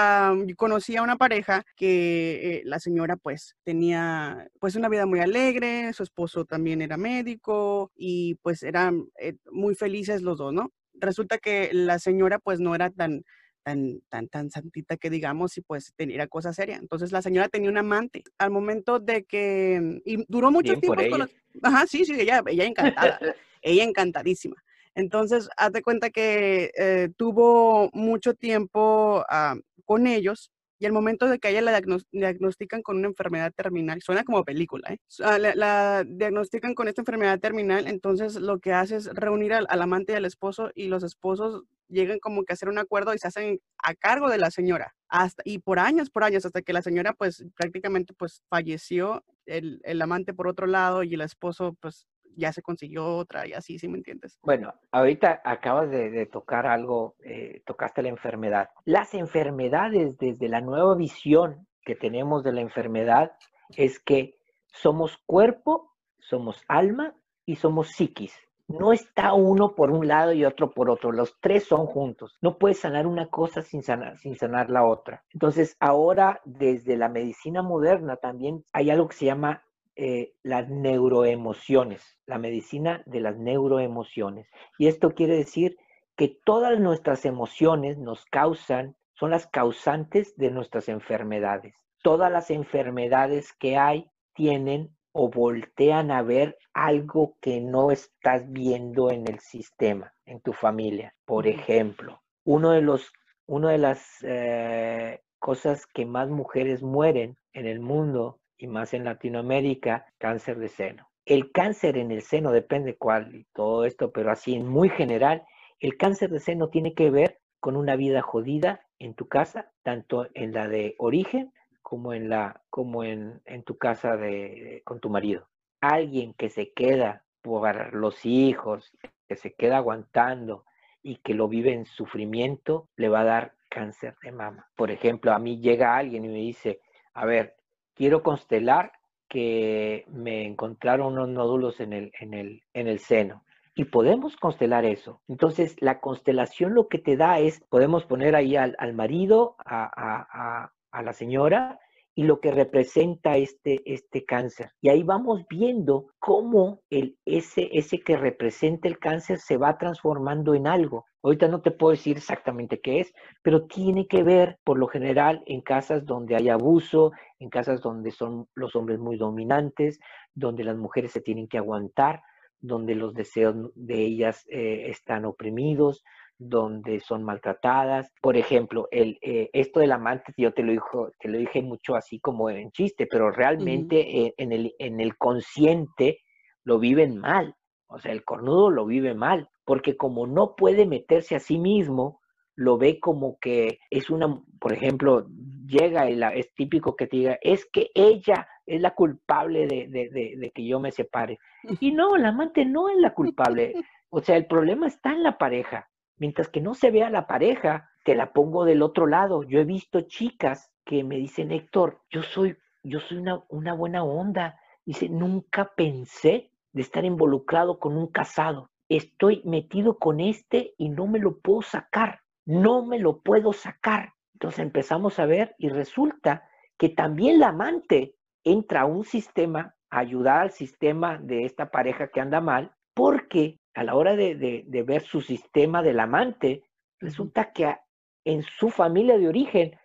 yo conocí a una pareja que eh, la señora pues tenía pues una vida muy alegre, su esposo también era médico y pues eran eh, muy felices los dos, ¿no? Resulta que la señora pues no era tan tan, tan, tan santita que digamos y pues tenía cosa seria. Entonces la señora tenía un amante. Al momento de que, y duró mucho tiempo con Ajá, sí, sí, ella, ella encantada, ella encantadísima. Entonces, haz de cuenta que eh, tuvo mucho tiempo ah, con ellos y al momento de que ella la diagnostican con una enfermedad terminal, suena como película, ¿eh? Ah, la, diagnostican con esta enfermedad terminal, entonces lo que hace es reunir al, amante y al esposo y los esposos llegan como que a hacer un acuerdo y se hacen a cargo de la señora. Hasta, y por años, por años, hasta que la señora pues prácticamente pues falleció, el, el amante por otro lado y el esposo pues ya se consiguió otra y así, ¿sí me entiendes? Bueno, ahorita acabas de, tocar algo, eh, tocaste la enfermedad. Las enfermedades, desde la nueva visión que tenemos de la enfermedad, es que somos cuerpo, somos alma y somos psiquis. No está uno por un lado y otro por otro, los tres son juntos. No puedes sanar una cosa sin sanar, sin sanar la otra. Entonces, ahora desde la medicina moderna también hay algo que se llama eh, las neuroemociones, la medicina de las neuroemociones. Y esto quiere decir que todas nuestras emociones nos causan, son las causantes de nuestras enfermedades. Todas las enfermedades que hay tienen o voltean a ver algo que no estás viendo en el sistema, en tu familia. Por ejemplo, uno de los, una de las eh, cosas que más mujeres mueren en el mundo y más en Latinoamérica, cáncer de seno. El cáncer en el seno depende cuál y todo esto, pero así en muy general, el cáncer de seno tiene que ver con una vida jodida en tu casa, tanto en la de origen como en la como en, en tu casa de, con tu marido. Alguien que se queda por los hijos, que se queda aguantando y que lo vive en sufrimiento, le va a dar cáncer de mama. Por ejemplo, a mí llega alguien y me dice, a ver, quiero constelar que me encontraron unos nódulos en el, en el, en el seno. Y podemos constelar eso. Entonces, la constelación lo que te da es, podemos poner ahí al, marido, a, a, la señora, y lo que representa este, este cáncer. Y ahí vamos viendo cómo el, ese, ese que representa el cáncer se va transformando en algo. Ahorita no te puedo decir exactamente qué es, pero tiene que ver, por lo general, en casas donde hay abuso, en casas donde son los hombres muy dominantes, donde las mujeres se tienen que aguantar, donde los deseos de ellas eh, están oprimidos, donde son maltratadas. Por ejemplo, el, eh, esto del amante, yo te lo, dijo, te lo dije mucho así como en chiste, pero realmente en, el, en el consciente lo viven mal. O sea, el cornudo lo vive mal, porque como no puede meterse a sí mismo, lo ve como que es una, por ejemplo, llega y es típico que te diga, es que ella es la culpable de, de, de, que yo me separe. Y no, la amante no es la culpable. O sea, el problema está en la pareja. Mientras que no se vea la pareja, te la pongo del otro lado. Yo he visto chicas que me dicen, Héctor, yo soy, yo soy una, una buena onda. Dice, nunca pensé de estar involucrado con un casado. Estoy metido con este y no me lo puedo sacar. No me lo puedo sacar. Entonces empezamos a ver y resulta que también la amante entra a un sistema, a ayudar al sistema de esta pareja que anda mal, porque a la hora de, ver su sistema del amante, resulta que en su familia de origen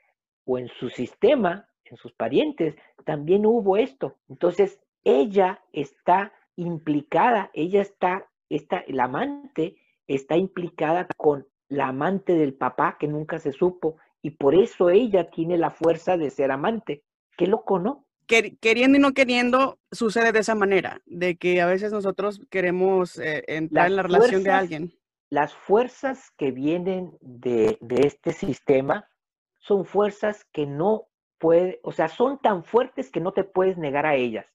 o en su sistema, en sus parientes, también hubo esto. Entonces, ella está implicada, ella está, está, la amante está implicada con la amante del papá que nunca se supo y por eso ella tiene la fuerza de ser amante. Qué loco, ¿no? Queriendo y no queriendo, sucede de esa manera, de que a veces nosotros queremos eh, entrar en la relación de alguien. Las fuerzas que vienen de, este sistema son fuerzas que no puede, o sea, son tan fuertes que no te puedes negar a ellas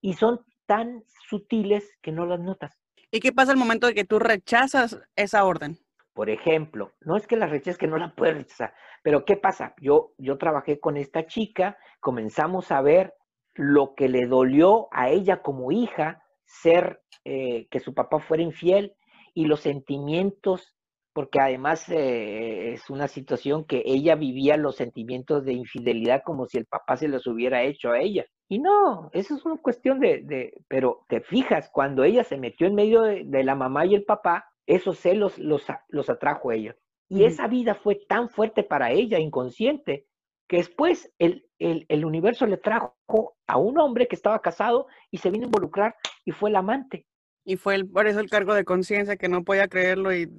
y son tan sutiles que no las notas. ¿Y qué pasa al momento de que tú rechazas esa orden? Por ejemplo, no es que la rechaces, que no la puedes rechazar, pero ¿qué pasa? Yo, yo trabajé con esta chica, comenzamos a ver lo que le dolió a ella como hija ser eh, que su papá fuera infiel y los sentimientos, porque además eh, es una situación que ella vivía los sentimientos de infidelidad como si el papá se los hubiera hecho a ella. Y no, eso es una cuestión de, pero te fijas, cuando ella se metió en medio de la mamá y el papá, esos celos los, los atrajo a ella. Y esa vida fue tan fuerte para ella, inconsciente, que después el, el, universo le trajo a un hombre que estaba casado y se vino a involucrar y fue el amante. Y fue el, por eso el cargo de conciencia que no podía creerlo y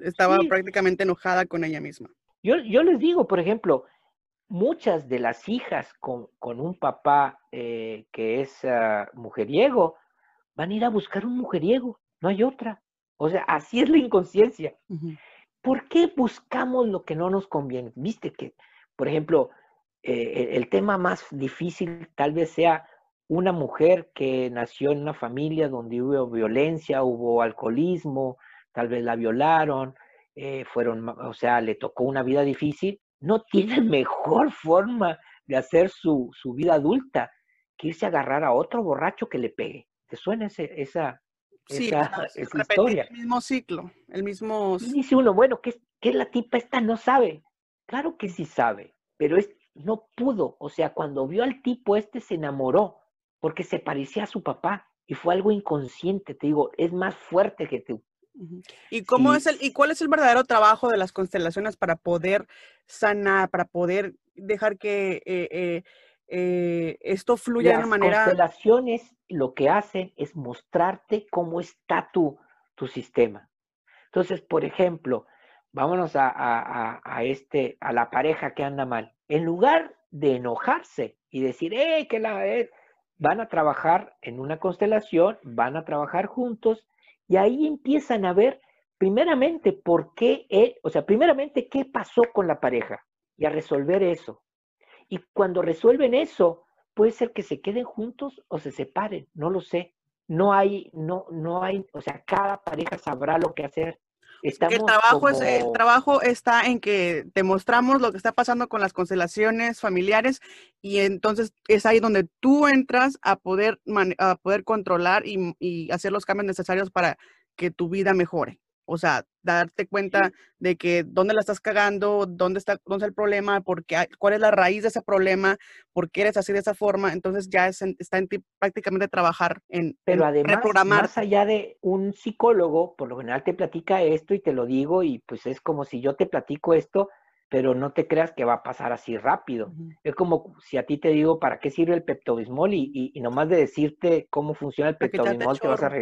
estaba prácticamente enojada con ella misma. Yo, yo les digo, por ejemplo, muchas de las hijas con, con un papá eh, que es uh, mujeriego van a ir a buscar un mujeriego, no hay otra. O sea, así es la inconsciencia. ¿Por qué buscamos lo que no nos conviene? Viste que, por ejemplo, eh, el tema más difícil tal vez sea una mujer que nació en una familia donde hubo violencia, hubo alcoholismo, tal vez la violaron, eh, fueron, o sea, le tocó una vida difícil, no tiene mejor forma de hacer su, su vida adulta que irse a agarrar a otro borracho que le pegue. ¿Te suena ese, esa, esa, historia? El mismo ciclo, el mismo... dice uno, bueno, ¿qué, ¿qué la tipa esta no sabe? Claro que sí sabe, pero es, no pudo. O sea, cuando vio al tipo este se enamoró porque se parecía a su papá y fue algo inconsciente, te digo, es más fuerte que tú. ¿Y cómo es el y cuál es el verdadero trabajo de las constelaciones para poder sanar, para poder dejar que eh, eh, eh, esto fluya de una manera? Las constelaciones lo que hacen es mostrarte cómo está tu, tu sistema. Entonces, por ejemplo, vámonos a, a, este, a la pareja que anda mal. En lugar de enojarse y decir, ¡eh, que la! van a trabajar en una constelación, van a trabajar juntos y ahí empiezan a ver primeramente por qué, eh, o sea, primeramente qué pasó con la pareja y a resolver eso. Y cuando resuelven eso, puede ser que se queden juntos o se separen, no lo sé. No hay, no, no hay, o sea, cada pareja sabrá lo que hacer el trabajo, es, el trabajo está en que te mostramos lo que está pasando con las constelaciones familiares y entonces es ahí donde tú entras a poder, a poder controlar y, hacer los cambios necesarios para que tu vida mejore. O sea, darte cuenta de que dónde la estás cagando, dónde está, dónde está el problema, porque, cuál es la raíz de ese problema, por qué eres así de esa forma. Entonces ya está en ti prácticamente trabajar en, Pero además, más allá de un psicólogo, por lo general te platica esto y te lo digo y pues es como si yo te platico esto, pero no te creas que va a pasar así rápido. Es como si a ti te digo para qué sirve el peptobismol y, y, nomás de decirte cómo funciona el peptobismol te vas a,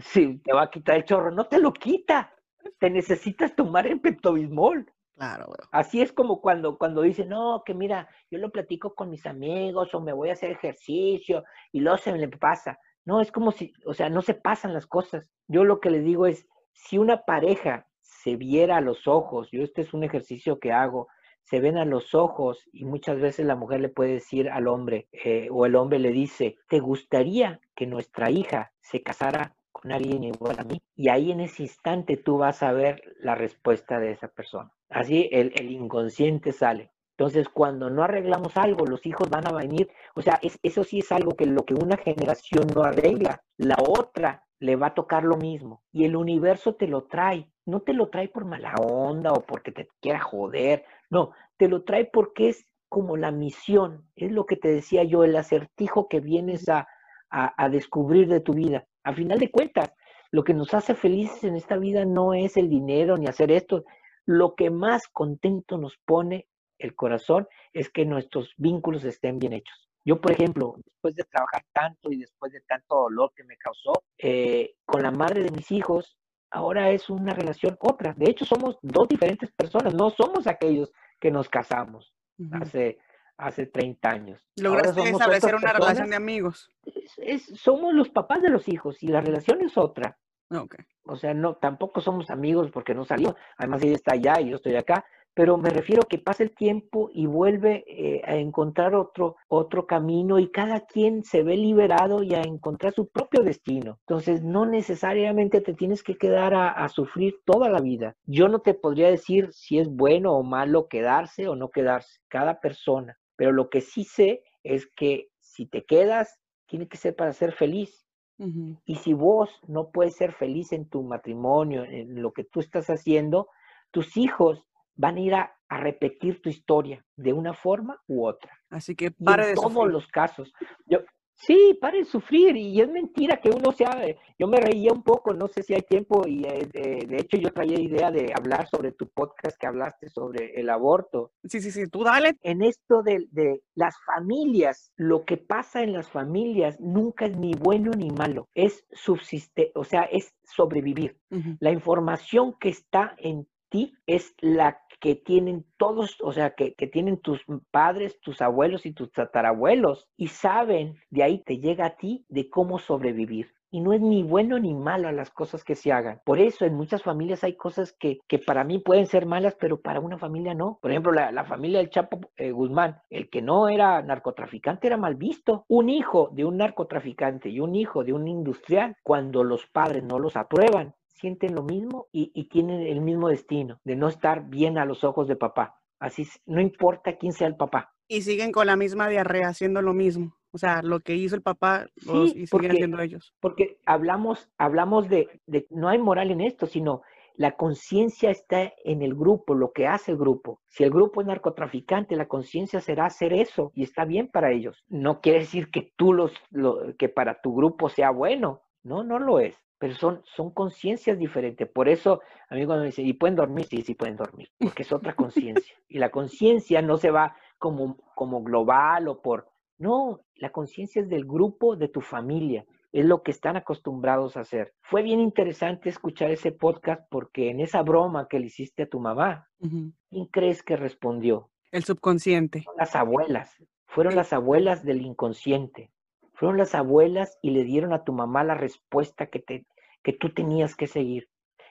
Sí, te va a quitar el chorro. No te lo quita. Te necesitas tomar el peptobismol. Claro, Así es como cuando, cuando dicen, no, que mira, yo lo platico con mis amigos o me voy a hacer ejercicio y luego se me pasa. No, es como si, o sea, no se pasan las cosas. Yo lo que les digo es, si una pareja se viera a los ojos, yo este es un ejercicio que hago, se ven a los ojos y muchas veces la mujer le puede decir al hombre eh, o el hombre le dice, ¿te gustaría que nuestra hija se casara con alguien igual a mí. Y ahí en ese instante tú vas a ver la respuesta de esa persona. Así el, el inconsciente sale. Entonces, cuando no arreglamos algo, los hijos van a venir. O sea, es, eso sí es algo que lo que una generación no arregla, la otra le va a tocar lo mismo. Y el universo te lo trae. No te lo trae por mala onda o porque te quiera joder. No, te lo trae porque es como la misión. Es lo que te decía yo, el acertijo que vienes a, a, a descubrir de tu vida. A final de cuentas, lo que nos hace felices en esta vida no es el dinero ni hacer esto. Lo que más contento nos pone el corazón es que nuestros vínculos estén bien hechos. Yo, por ejemplo, después de trabajar tanto y después de tanto dolor que me causó, eh, con la madre de mis hijos, ahora es una relación otra. De hecho, somos dos diferentes personas, no somos aquellos que nos casamos hace hace 30 años. Lograste establecer una relación de amigos. somos los papás de los hijos y la relación es otra. O sea, no, tampoco somos amigos porque no salimos. Además, ella está allá y yo estoy acá. Pero me refiero a que pasa el tiempo y vuelve eh, a encontrar otro, otro camino y cada quien se ve liberado y a encontrar su propio destino. Entonces, no necesariamente te tienes que quedar a, a sufrir toda la vida. Yo no te podría decir si es bueno o malo quedarse o no quedarse. Cada persona pero lo que sí sé es que si te quedas, tiene que ser para ser feliz. Y si vos no puedes ser feliz en tu matrimonio, en lo que tú estás haciendo, tus hijos van a ir a, repetir tu historia de una forma u otra. Así que para en todos los casos. Yo, Sí, para de sufrir y es mentira que uno sea, eh, yo me reía un poco, no sé si hay tiempo y eh, de, hecho yo traía idea de hablar sobre tu podcast que hablaste sobre el aborto. Sí, sí, sí, tú dale. En esto de, de las familias, lo que pasa en las familias nunca es ni bueno ni malo, es subsiste, o sea, es sobrevivir. La información que está en ti es la que tienen todos, o sea, que, tienen tus padres, tus abuelos y tus tatarabuelos y saben, de ahí te llega a ti de cómo sobrevivir. Y no es ni bueno ni malo las cosas que se hagan. Por eso en muchas familias hay cosas que, que para mí pueden ser malas, pero para una familia no. Por ejemplo, la, familia del Chapo eh, Guzmán, el que no era narcotraficante era mal visto. Un hijo de un narcotraficante y un hijo de un industrial, cuando los padres no los aprueban, sienten lo mismo y, tienen el mismo destino, de no estar bien a los ojos de papá. Así, no importa quién sea el papá. Y siguen con la misma diarrea haciendo lo mismo. O sea, lo que hizo el papá y siguen haciendo ellos. Porque hablamos, hablamos de, de, no hay moral en esto, sino la conciencia está en el grupo, lo que hace el grupo. Si el grupo es narcotraficante, la conciencia será hacer eso y está bien para ellos. No quiere decir que tú los, que para tu grupo sea bueno. No, no lo es pero son, son conciencias diferentes. Por eso, a mí cuando me dicen, ¿y pueden dormir? Sí, sí pueden dormir, porque es otra conciencia. Y la conciencia no se va como, como global o por... No, la conciencia es del grupo, de tu familia, es lo que están acostumbrados a hacer. Fue bien interesante escuchar ese podcast porque en esa broma que le hiciste a tu mamá, ¿quién crees que respondió? El subconsciente. Las abuelas, fueron las abuelas del inconsciente. Fueron las abuelas y le dieron a tu mamá la respuesta que, te, que tú tenías que seguir.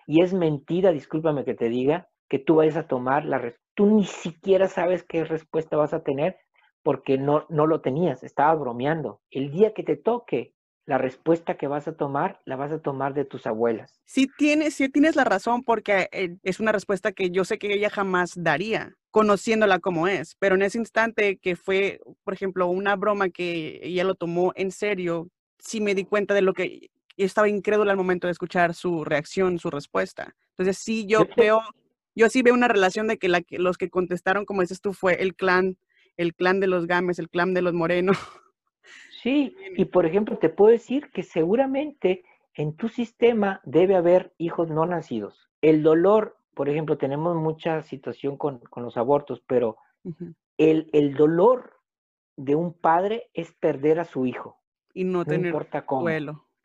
Y es mentira, discúlpame que te diga, que tú vayas a tomar la respuesta. Tú ni siquiera sabes qué respuesta vas a tener porque no, no lo tenías, estabas bromeando. El día que te toque, la respuesta que vas a tomar, la vas a tomar de tus abuelas. Sí tienes, sí tienes la razón porque eh, es una respuesta que yo sé que ella jamás daría, conociéndola como es, pero en ese instante que fue, por ejemplo, una broma que ella lo tomó en serio, sí me di cuenta de lo que y estaba incrédula al momento de escuchar su reacción, su respuesta. Entonces sí, yo veo, yo sí veo una relación de que, la, los que contestaron, como dices tú, fue el clan, el clan de los Games, el clan de los Moreno. Sí, y por ejemplo, te puedo decir que seguramente en tu sistema debe haber hijos no nacidos. El dolor, por ejemplo, tenemos mucha situación con, los abortos, pero el, el dolor de un padre es perder a su hijo. Y no, tener importa cómo.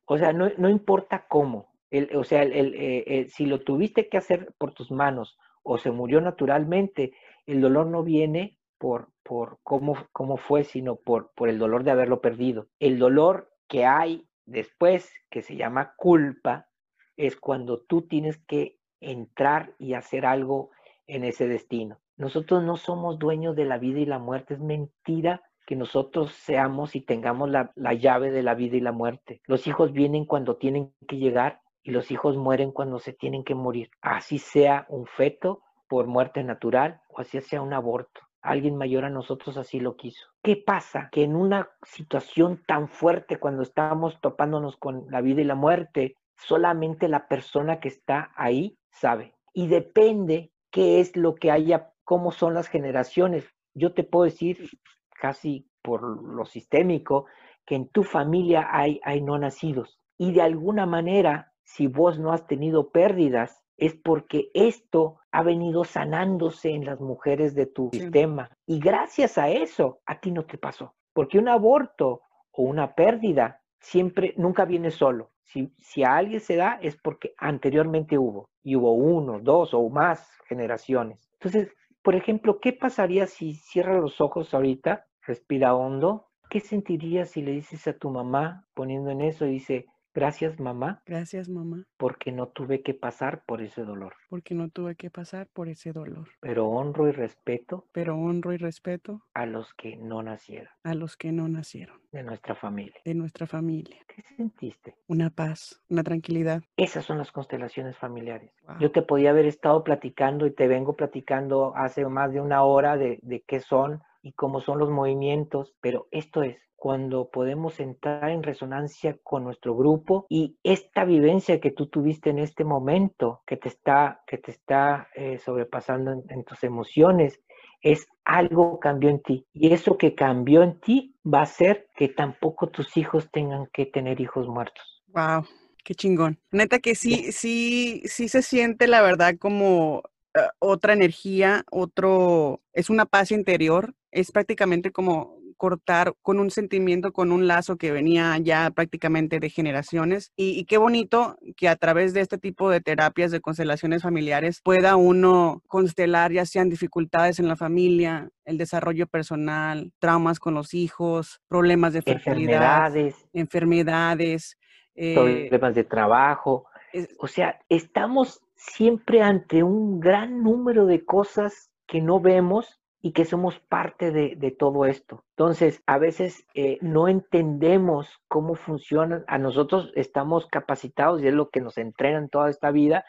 O sea, no, importa cómo. o sea, el, si lo tuviste que hacer por tus manos o se murió naturalmente, el dolor no viene por, por cómo, cómo fue, sino por, por el dolor de haberlo perdido. El dolor que hay después, que se llama culpa, es cuando tú tienes que entrar y hacer algo en ese destino. Nosotros no somos dueños de la vida y la muerte, es mentira que nosotros seamos y tengamos la, llave de la vida y la muerte. Los hijos vienen cuando tienen que llegar y los hijos mueren cuando se tienen que morir. Así sea un feto por muerte natural o así sea un aborto. Alguien mayor a nosotros así lo quiso. ¿Qué pasa? Que en una situación tan fuerte cuando estamos topándonos con la vida y la muerte, solamente la persona que está ahí sabe. Y depende qué es lo que haya, cómo son las generaciones. Yo te puedo decir, casi por lo sistémico, que en tu familia hay, hay no nacidos. Y de alguna manera, si vos no has tenido pérdidas, es porque esto ha venido sanándose en las mujeres de tu sistema. Y gracias a eso, a ti no te pasó. Porque un aborto o una pérdida siempre, nunca viene solo. Si, si a alguien se da, es porque anteriormente hubo. Y hubo uno, dos o más generaciones. Entonces, por ejemplo, ¿qué pasaría si cierras los ojos ahorita, respira hondo? ¿Qué sentirías si le dices a tu mamá, poniendo en eso, dice, Gracias, mamá. Gracias, mamá. Porque no tuve que pasar por ese dolor. Porque no tuve que pasar por ese dolor. Pero honro y respeto. Pero honro y respeto. A los que no nacieron. A los que no nacieron. De nuestra familia. De nuestra familia. ¿Qué sentiste? Una paz, una tranquilidad. Esas son las constelaciones familiares. Yo te podía haber estado platicando y te vengo platicando hace más de una hora de, de qué son y cómo son los movimientos, pero esto es cuando podemos entrar en resonancia con nuestro grupo y esta vivencia que tú tuviste en este momento que te está, que te está eh, sobrepasando en, tus emociones, es algo cambió en ti. Y eso que cambió en ti va a hacer que tampoco tus hijos tengan que tener hijos muertos. Wow, qué chingón. Neta que sí, sí, sí se siente la verdad como eh, otra energía, otro, es una paz interior, es prácticamente como cortar con un sentimiento, con un lazo que venía ya prácticamente de generaciones. Y, qué bonito que a través de este tipo de terapias de constelaciones familiares pueda uno constelar ya sean dificultades en la familia, el desarrollo personal, traumas con los hijos, problemas de fertilidad, enfermedades, enfermedades eh, problemas de trabajo. o sea, estamos siempre ante un gran número de cosas que no vemos y que somos parte de, todo esto. Entonces, a veces eh, no entendemos cómo funcionan. A nosotros estamos capacitados y es lo que nos entrenan toda esta vida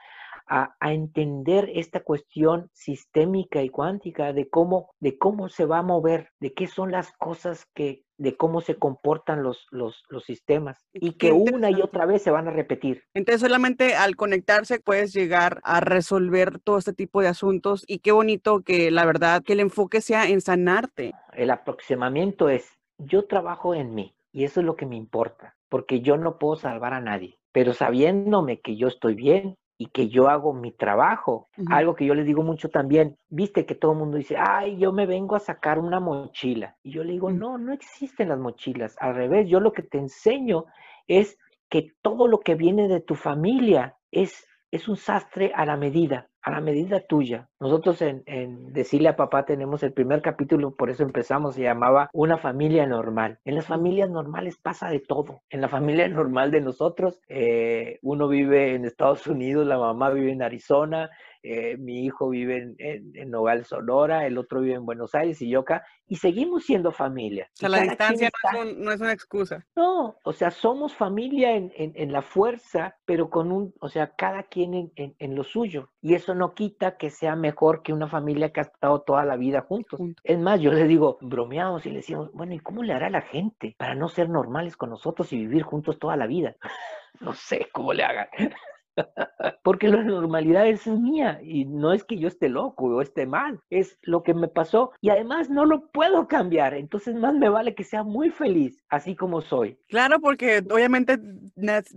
a, entender esta cuestión sistémica y cuántica de cómo, de cómo se va a mover, de qué son las cosas que, de cómo se comportan los, los, los sistemas y que una y otra vez se van a repetir. Entonces solamente al conectarse puedes llegar a resolver todo este tipo de asuntos y qué bonito que la verdad que el enfoque sea en sanarte. El aproximamiento es yo trabajo en mí y eso es lo que me importa porque yo no puedo salvar a nadie, pero sabiéndome que yo estoy bien, y que yo hago mi trabajo. Algo que yo les digo mucho también, viste que todo el mundo dice, ay, yo me vengo a sacar una mochila. Y yo le digo, mm. no, no existen las mochilas. Al revés, yo lo que te enseño es que todo lo que viene de tu familia es, es un sastre a la medida a la medida tuya. Nosotros en, Decirle a Papá tenemos el primer capítulo, por eso empezamos, se llamaba Una familia normal. En las familias normales pasa de todo. En la familia normal de nosotros, eh, uno vive en Estados Unidos, la mamá vive en Arizona, eh, mi hijo vive en, en, Nogal, Sonora, el otro vive en Buenos Aires y yo acá, y seguimos siendo familia. O sea, la distancia no, es una excusa. No, o sea, somos familia en, en, la fuerza, pero con un, o sea, cada quien en, lo suyo. Y eso no quita que sea mejor que una familia que ha estado toda la vida juntos. Es más, yo le digo, bromeamos y le decimos, bueno, ¿y cómo le hará la gente para no ser normales con nosotros y vivir juntos toda la vida? no sé cómo le hagan. Porque la normalidad es mía y no es que yo esté loco o esté mal, es lo que me pasó y además no lo puedo cambiar, entonces más me vale que sea muy feliz así como soy. Claro, porque obviamente,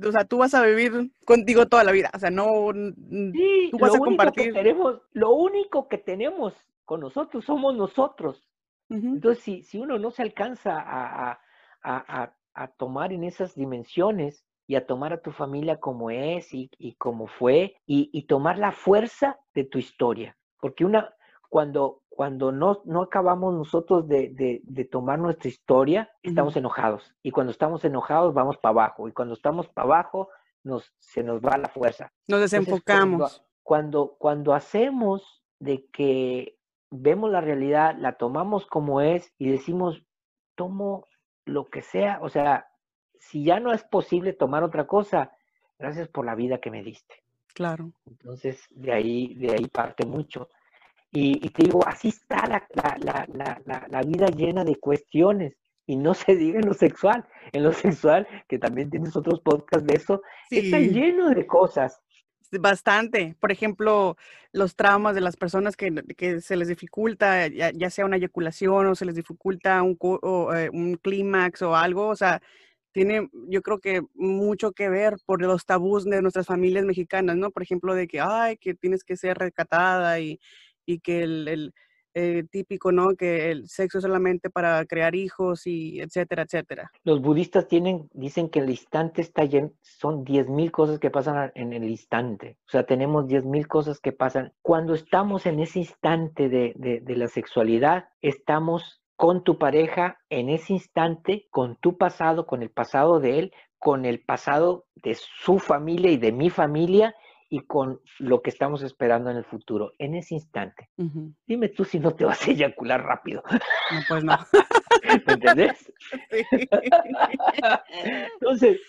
o sea, tú vas a vivir contigo toda la vida, o sea, no, sí, tú vas a compartir. tenemos, lo único que tenemos con nosotros somos nosotros. Entonces, si, si uno no se alcanza a, a, a tomar en esas dimensiones, y a tomar a tu familia como es y, como fue y, tomar la fuerza de tu historia. Porque una, cuando, cuando no, no acabamos nosotros de, tomar nuestra historia, estamos enojados. Y cuando estamos enojados, vamos para abajo. Y cuando estamos para abajo, nos, se nos va la fuerza. Nos desenfocamos. cuando, cuando hacemos de que vemos la realidad, la tomamos como es y decimos, tomo lo que sea, o sea, si ya no es posible tomar otra cosa, gracias por la vida que me diste. Claro. Entonces, de ahí, de ahí parte mucho. Y, te digo, así está la, la, vida llena de cuestiones. Y no se diga en lo sexual. En lo sexual, que también tienes otros podcasts de eso, está lleno de cosas. Bastante. Por ejemplo, los traumas de las personas que, se les dificulta, ya, sea una eyaculación o se les dificulta un, eh, un clímax o algo. O sea, tiene, yo creo que mucho que ver por los tabús de nuestras familias mexicanas, ¿no? Por ejemplo, de que, ay, que tienes que ser recatada y, y que el, eh, típico, ¿no? Que el sexo es solamente para crear hijos y etcétera, etcétera. Los budistas tienen, dicen que el instante está lleno, son 10.000 cosas que pasan en el instante. O sea, tenemos 10.000 cosas que pasan. Cuando estamos en ese instante de, de, de la sexualidad, estamos con tu pareja en ese instante, con tu pasado, con el pasado de él, con el pasado de su familia y de mi familia y con lo que estamos esperando en el futuro, en ese instante. Dime tú si no te vas a eyacular rápido. No, pues no. ¿Me entendés? Entonces,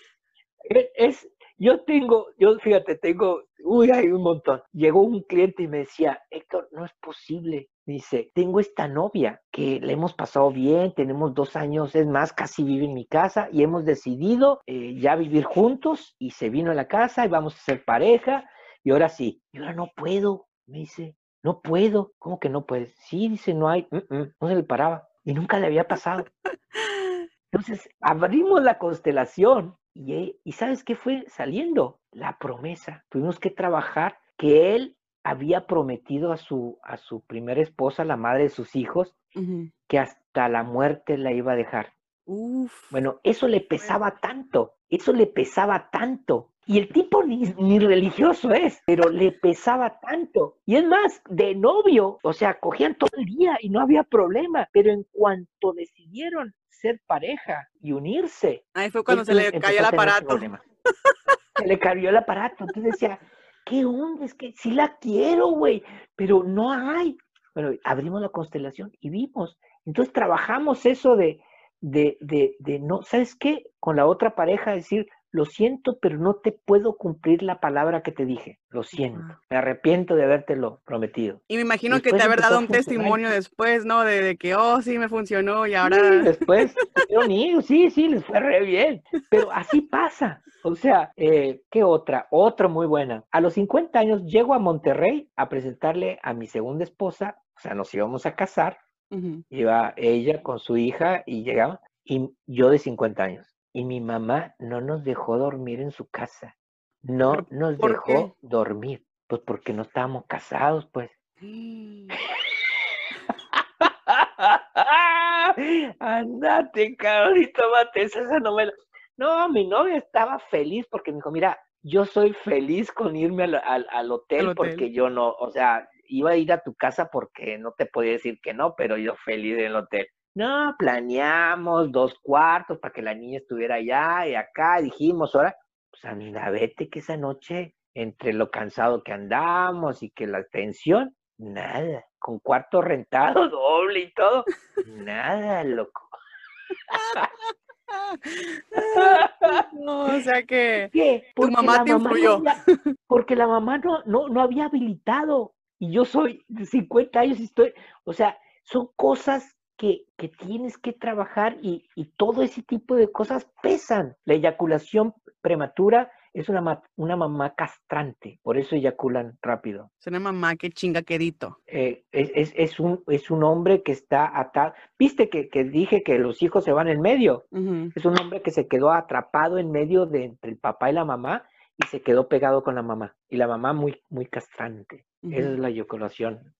e, es, yo tengo, yo fíjate, tengo, uy, hay un montón. Llegó un cliente y me decía, Héctor, no es posible Dice, tengo esta novia que le hemos pasado bien, tenemos dos años, es más, casi vive en mi casa y hemos decidido eh, ya vivir juntos y se vino a la casa y vamos a ser pareja y ahora sí, y ahora no puedo, me dice, no puedo. ¿Cómo que no puedes? Sí, dice, no hay, mm, mm", no se le paraba. Y nunca le había pasado. Entonces, abrimos la constelación y, eh, y ¿sabes qué fue saliendo? La promesa. Tuvimos que trabajar que él había prometido a su, a su primera esposa, la madre de sus hijos, que hasta la muerte la iba a dejar. Bueno, eso le pesaba tanto, eso le pesaba tanto. Y el tipo ni, ni, religioso es, pero le pesaba tanto. Y es más, de novio, o sea, cogían todo el día y no había problema. Pero en cuanto decidieron ser pareja y unirse. Ahí fue cuando se le cayó el aparato. Se le cayó el aparato. Entonces decía, ¿qué onda? Es que sí la quiero, güey, pero no hay. Bueno, abrimos la constelación y vimos. Entonces trabajamos eso de, de, de, de no, ¿sabes qué? Con la otra pareja decir, lo siento, pero no te puedo cumplir la palabra que te dije. Lo siento. Me arrepiento de habértelo prometido. Y me imagino que te haber dado un testimonio después, ¿no? De, que, oh, sí, me funcionó y ahora... Sí, después, sí, sí, les fue re bien. Pero así pasa. O sea, eh, ¿qué otra? Otra muy buena. A los 50 años llego a Monterrey a presentarle a mi segunda esposa, o sea, nos íbamos a casar. Iba ella con su hija y llegaba, y yo de 50 años y mi mamá no nos dejó dormir en su casa. No nos dejó dormir, pues porque no estábamos casados, pues. Andate, cabrón, y tómate esa novela. No, mi novia estaba feliz porque me dijo, mira, yo soy feliz con irme al, hotel, porque yo no, o sea, iba a ir a tu casa porque no te podía decir que no, pero yo feliz en el hotel. No, planeamos dos cuartos para que la niña estuviera allá y acá. Dijimos, ahora, pues anda, vete que esa noche, entre lo cansado que andamos y que la tensión, nada. Con cuarto rentado, doble y todo, nada, loco. No, o sea que tu mamá te influyó. porque la mamá no, no, no había habilitado. Y yo soy de 50 años y estoy, o sea, son cosas que, tienes que trabajar y, todo ese tipo de cosas pesan. La eyaculación prematura es una, una mamá castrante, por eso eyaculan rápido. Es una mamá que chinga quedito. Eh, es, un, es un hombre que está atado. Viste que, dije que los hijos se van en medio. Es un hombre que se quedó atrapado en medio de entre el papá y la mamá y se quedó pegado con la mamá. Y la mamá muy, muy castrante. Esa es la eyaculación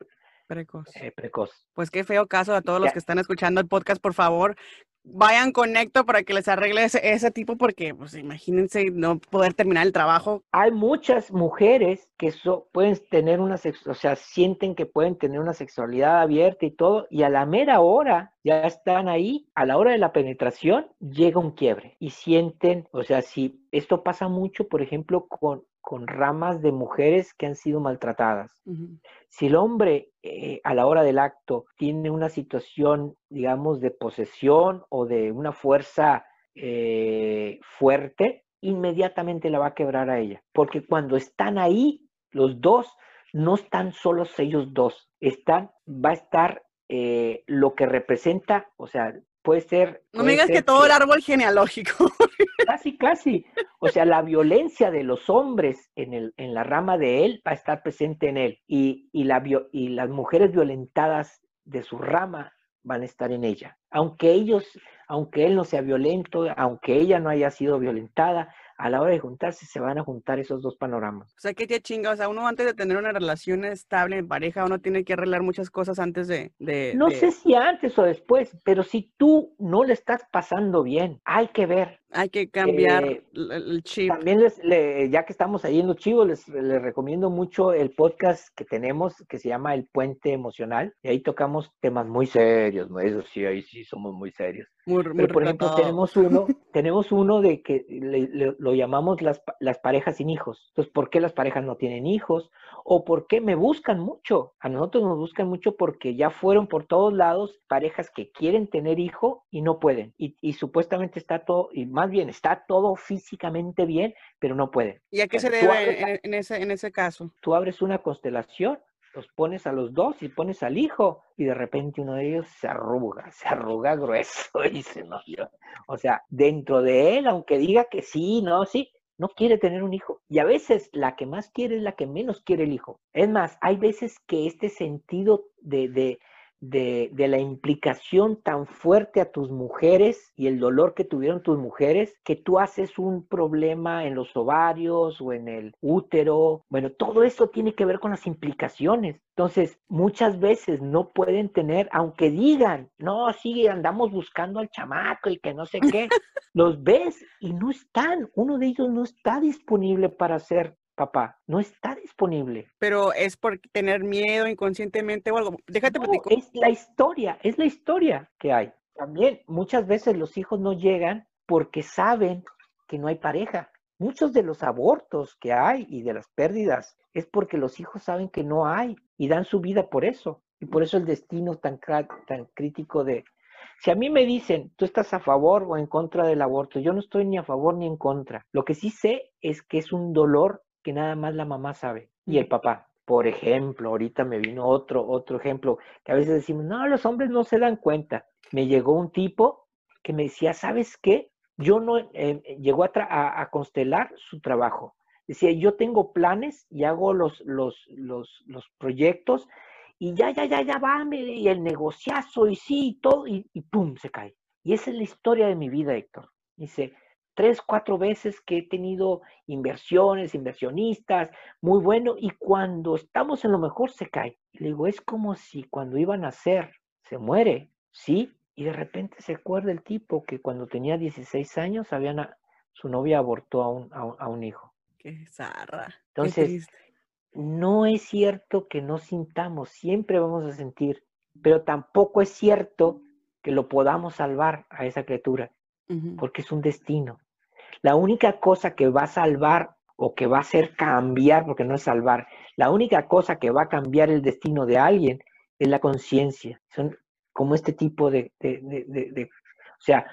Precoz. Eh, precoz. Pues qué feo caso a todos los que están escuchando el podcast, por favor, vayan conecto para que les arregle ese, tipo, porque pues imagínense no poder terminar el trabajo. Hay muchas mujeres que pueden tener una, o sea, sienten que pueden tener una sexualidad abierta y todo, y a la mera hora ya están ahí, a la hora de la penetración llega un quiebre y sienten, o sea, si esto pasa mucho, por ejemplo, con, con ramas de mujeres que han sido maltratadas. Si el hombre eh, a la hora del acto tiene una situación, digamos, de posesión o de una fuerza eh, fuerte, inmediatamente la va a quebrar a ella. Porque cuando están ahí, los dos, no están solos ellos dos, están, va a estar eh, lo que representa, o sea, puede ser... No me digas que todo el árbol genealógico. Casi, casi. O sea, la violencia de los hombres en, el, en la rama de él va a estar presente en él. Y, y, la, y las mujeres violentadas de su rama van a estar en ella. Aunque ellos, aunque él no sea violento, aunque ella no haya sido violentada, a la hora de juntarse se van a juntar esos dos panoramas. O sea, que te chinga, o sea, uno antes de tener una relación estable en pareja, uno tiene que arreglar muchas cosas antes de... no sé si antes o después, pero si tú no le estás pasando bien, hay que ver. Hay que cambiar eh, el chip. También, les, ya que estamos ahí en los chivos, les, recomiendo mucho el podcast que tenemos que se llama El Puente Emocional. Y ahí tocamos temas muy serios, ¿no? Eso sí, ahí sí somos muy serios. Pero, por ejemplo, tenemos uno, tenemos uno de que lo llamamos las, las parejas sin hijos. Entonces, ¿por qué las parejas no tienen hijos? ¿O por qué me buscan mucho? A nosotros nos buscan mucho porque ya fueron por todos lados parejas que quieren tener hijo y no pueden. Y, y supuestamente está todo, y más bien está todo físicamente bien, pero no pueden. ¿Y a qué se debe en, ese, en ese caso? Tú abres una constelación los pones a los dos y pones al hijo y de repente uno de ellos se arruga, se arruga grueso y se no, o sea, dentro de él, aunque diga que sí, no, sí, no quiere tener un hijo. Y a veces la que más quiere es la que menos quiere el hijo. Es más, hay veces que este sentido de, de, de, de, la implicación tan fuerte a tus mujeres y el dolor que tuvieron tus mujeres, que tú haces un problema en los ovarios o en el útero. Bueno, todo eso tiene que ver con las implicaciones. Entonces, muchas veces no pueden tener, aunque digan, no, sí, andamos buscando al chamaco y que no sé qué, los ves y no están, uno de ellos no está disponible para ser papá, no está disponible. Pero es por tener miedo inconscientemente o algo. Déjate no, Es la historia, es la historia que hay. También muchas veces los hijos no llegan porque saben que no hay pareja. Muchos de los abortos que hay y de las pérdidas es porque los hijos saben que no hay y dan su vida por eso. Y por eso el destino tan, tan crítico de... Si a mí me dicen, tú estás a favor o en contra del aborto, yo no estoy ni a favor ni en contra. Lo que sí sé es que es un dolor que nada más la mamá sabe y el papá. Por ejemplo, ahorita me vino otro, otro ejemplo, que a veces decimos, no, los hombres no se dan cuenta. Me llegó un tipo que me decía, ¿sabes qué? Yo no, eh, llegó a, a, constelar su trabajo. Decía, yo tengo planes y hago los, los, los, los proyectos y ya, ya, ya, ya va, y el negociazo y sí, y todo, y, y pum, se cae. Y esa es la historia de mi vida, Héctor. Dice, tres, cuatro veces que he tenido inversiones, inversionistas, muy bueno, y cuando estamos en lo mejor se cae. le digo, es como si cuando iba a nacer se muere, ¿sí? Y de repente se acuerda el tipo que cuando tenía 16 años habían su novia abortó a un, a un, hijo. Qué zarra. Entonces, no es cierto que no sintamos, siempre vamos a sentir, pero tampoco es cierto que lo podamos salvar a esa criatura porque es un destino. La única cosa que va a salvar o que va a hacer cambiar, porque no es salvar, la única cosa que va a cambiar el destino de alguien es la conciencia. Son como este tipo de, de, o sea,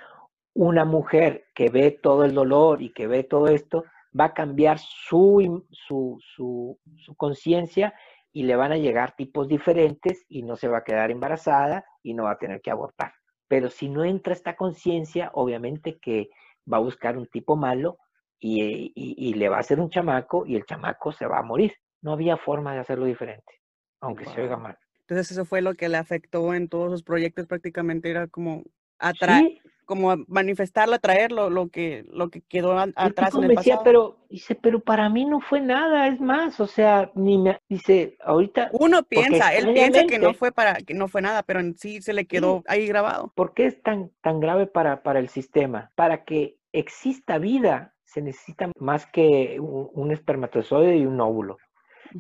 una mujer que ve todo el dolor y que ve todo esto, va a cambiar su, su, su, su conciencia y le van a llegar tipos diferentes y no se va a quedar embarazada y no va a tener que abortar. Pero si no entra esta conciencia, obviamente que va a buscar un tipo malo y, le va a hacer un chamaco y el chamaco se va a morir. No había forma de hacerlo diferente, aunque se oiga mal. Entonces eso fue lo que le afectó en todos sus proyectos, prácticamente era como atraer, como manifestarlo, atraer lo, que, lo que quedó atrás en el pasado. pero, dice, pero para mí no fue nada, es más, o sea, ni me, dice, ahorita. Uno piensa, él piensa que no fue para, que no fue nada, pero en sí se le quedó ahí grabado. ¿Por qué es tan, tan grave para, para el sistema? Para que exista vida, se necesita más que un, un espermatozoide y un óvulo.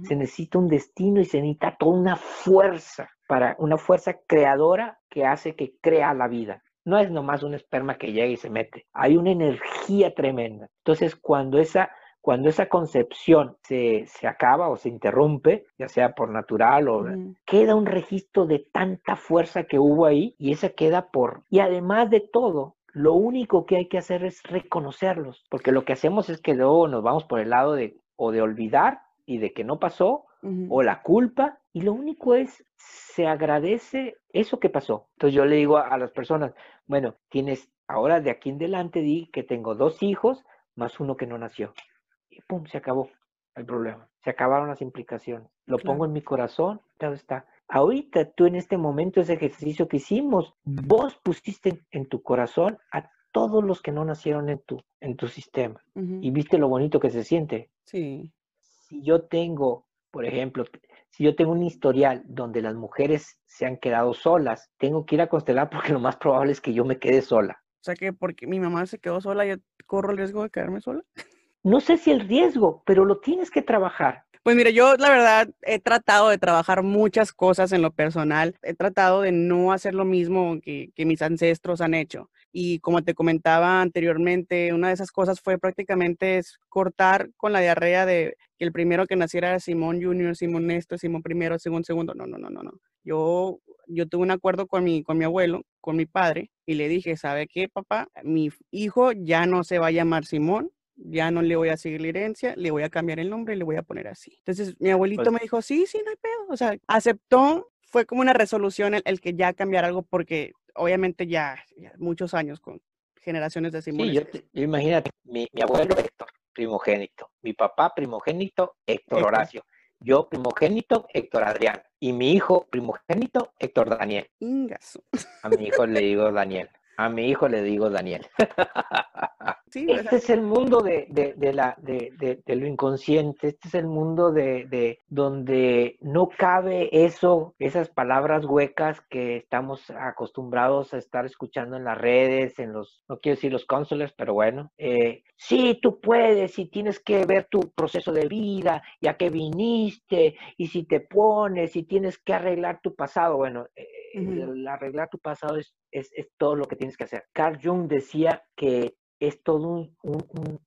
Se necesita un destino y se necesita toda una fuerza para una fuerza creadora que hace que crea la vida. No es nomás un esperma que llega y se mete. Hay una energía tremenda. Entonces, cuando esa, cuando esa concepción se, se acaba o se interrumpe, ya sea por natural o queda un registro de tanta fuerza que hubo ahí y esa queda por... Y además de todo, lo único que hay que hacer es reconocerlos, porque lo que hacemos es que luego nos vamos por el lado de o de olvidar y de que no pasó, o la culpa, y lo único es, se agradece eso que pasó. Entonces yo le digo a, las personas, bueno, tienes ahora de aquí en adelante, di que tengo dos hijos más uno que no nació. Y pum, se acabó el problema. Se acabaron las implicaciones. Lo pongo en mi corazón, ya está. Ahorita tú en este momento, ese ejercicio que hicimos, vos pusiste en tu corazón a todos los que no nacieron en tu, en tu sistema. Y viste lo bonito que se siente. Sí. Si yo tengo por ejemplo, si yo tengo un historial donde las mujeres se han quedado solas, tengo que ir a constelar porque lo más probable es que yo me quede sola. O sea que porque mi mamá se quedó sola, yo corro el riesgo de quedarme sola. No sé si el riesgo, pero lo tienes que trabajar. Pues mire, yo la verdad he tratado de trabajar muchas cosas en lo personal. He tratado de no hacer lo mismo que, que mis ancestros han hecho. Y como te comentaba anteriormente, una de esas cosas fue prácticamente cortar con la diarrea de que el primero que naciera era Simón Junior, Simón Néstor, Simón primero, Simón segundo. No, no, no, no, no. Yo, yo tuve un acuerdo con mi, con mi abuelo, con mi padre, y le dije, ¿sabe qué, papá? Mi hijo ya no se va a llamar Simón, ya no le voy a seguir la herencia, le voy a cambiar el nombre y le voy a poner así. Entonces mi abuelito pues me dijo, sí, sí, no hay pedo. O sea, aceptó, fue como una resolución el, que ya cambiar algo porque obviamente ya, muchos años con generaciones de Simón. Sí, yo, imagínate, mi, abuelo Héctor, primogénito. Mi papá primogénito, Héctor Horacio. Yo primogénito, Héctor Adrián. Y mi hijo primogénito, Héctor Daniel. Ingaso. A mi hijo le digo Daniel. A mi hijo le digo Daniel. este es el mundo de, la, de, lo inconsciente, este es el mundo de, donde no cabe eso, esas palabras huecas que estamos acostumbrados a estar escuchando en las redes, en los, no quiero decir los cónsules, pero bueno, eh, sí, tú puedes y tienes que ver tu proceso de vida, ya que viniste, y si te pones y tienes que arreglar tu pasado, bueno, el arreglar tu pasado es, es, todo lo que tienes que hacer. Carl Jung decía que es todo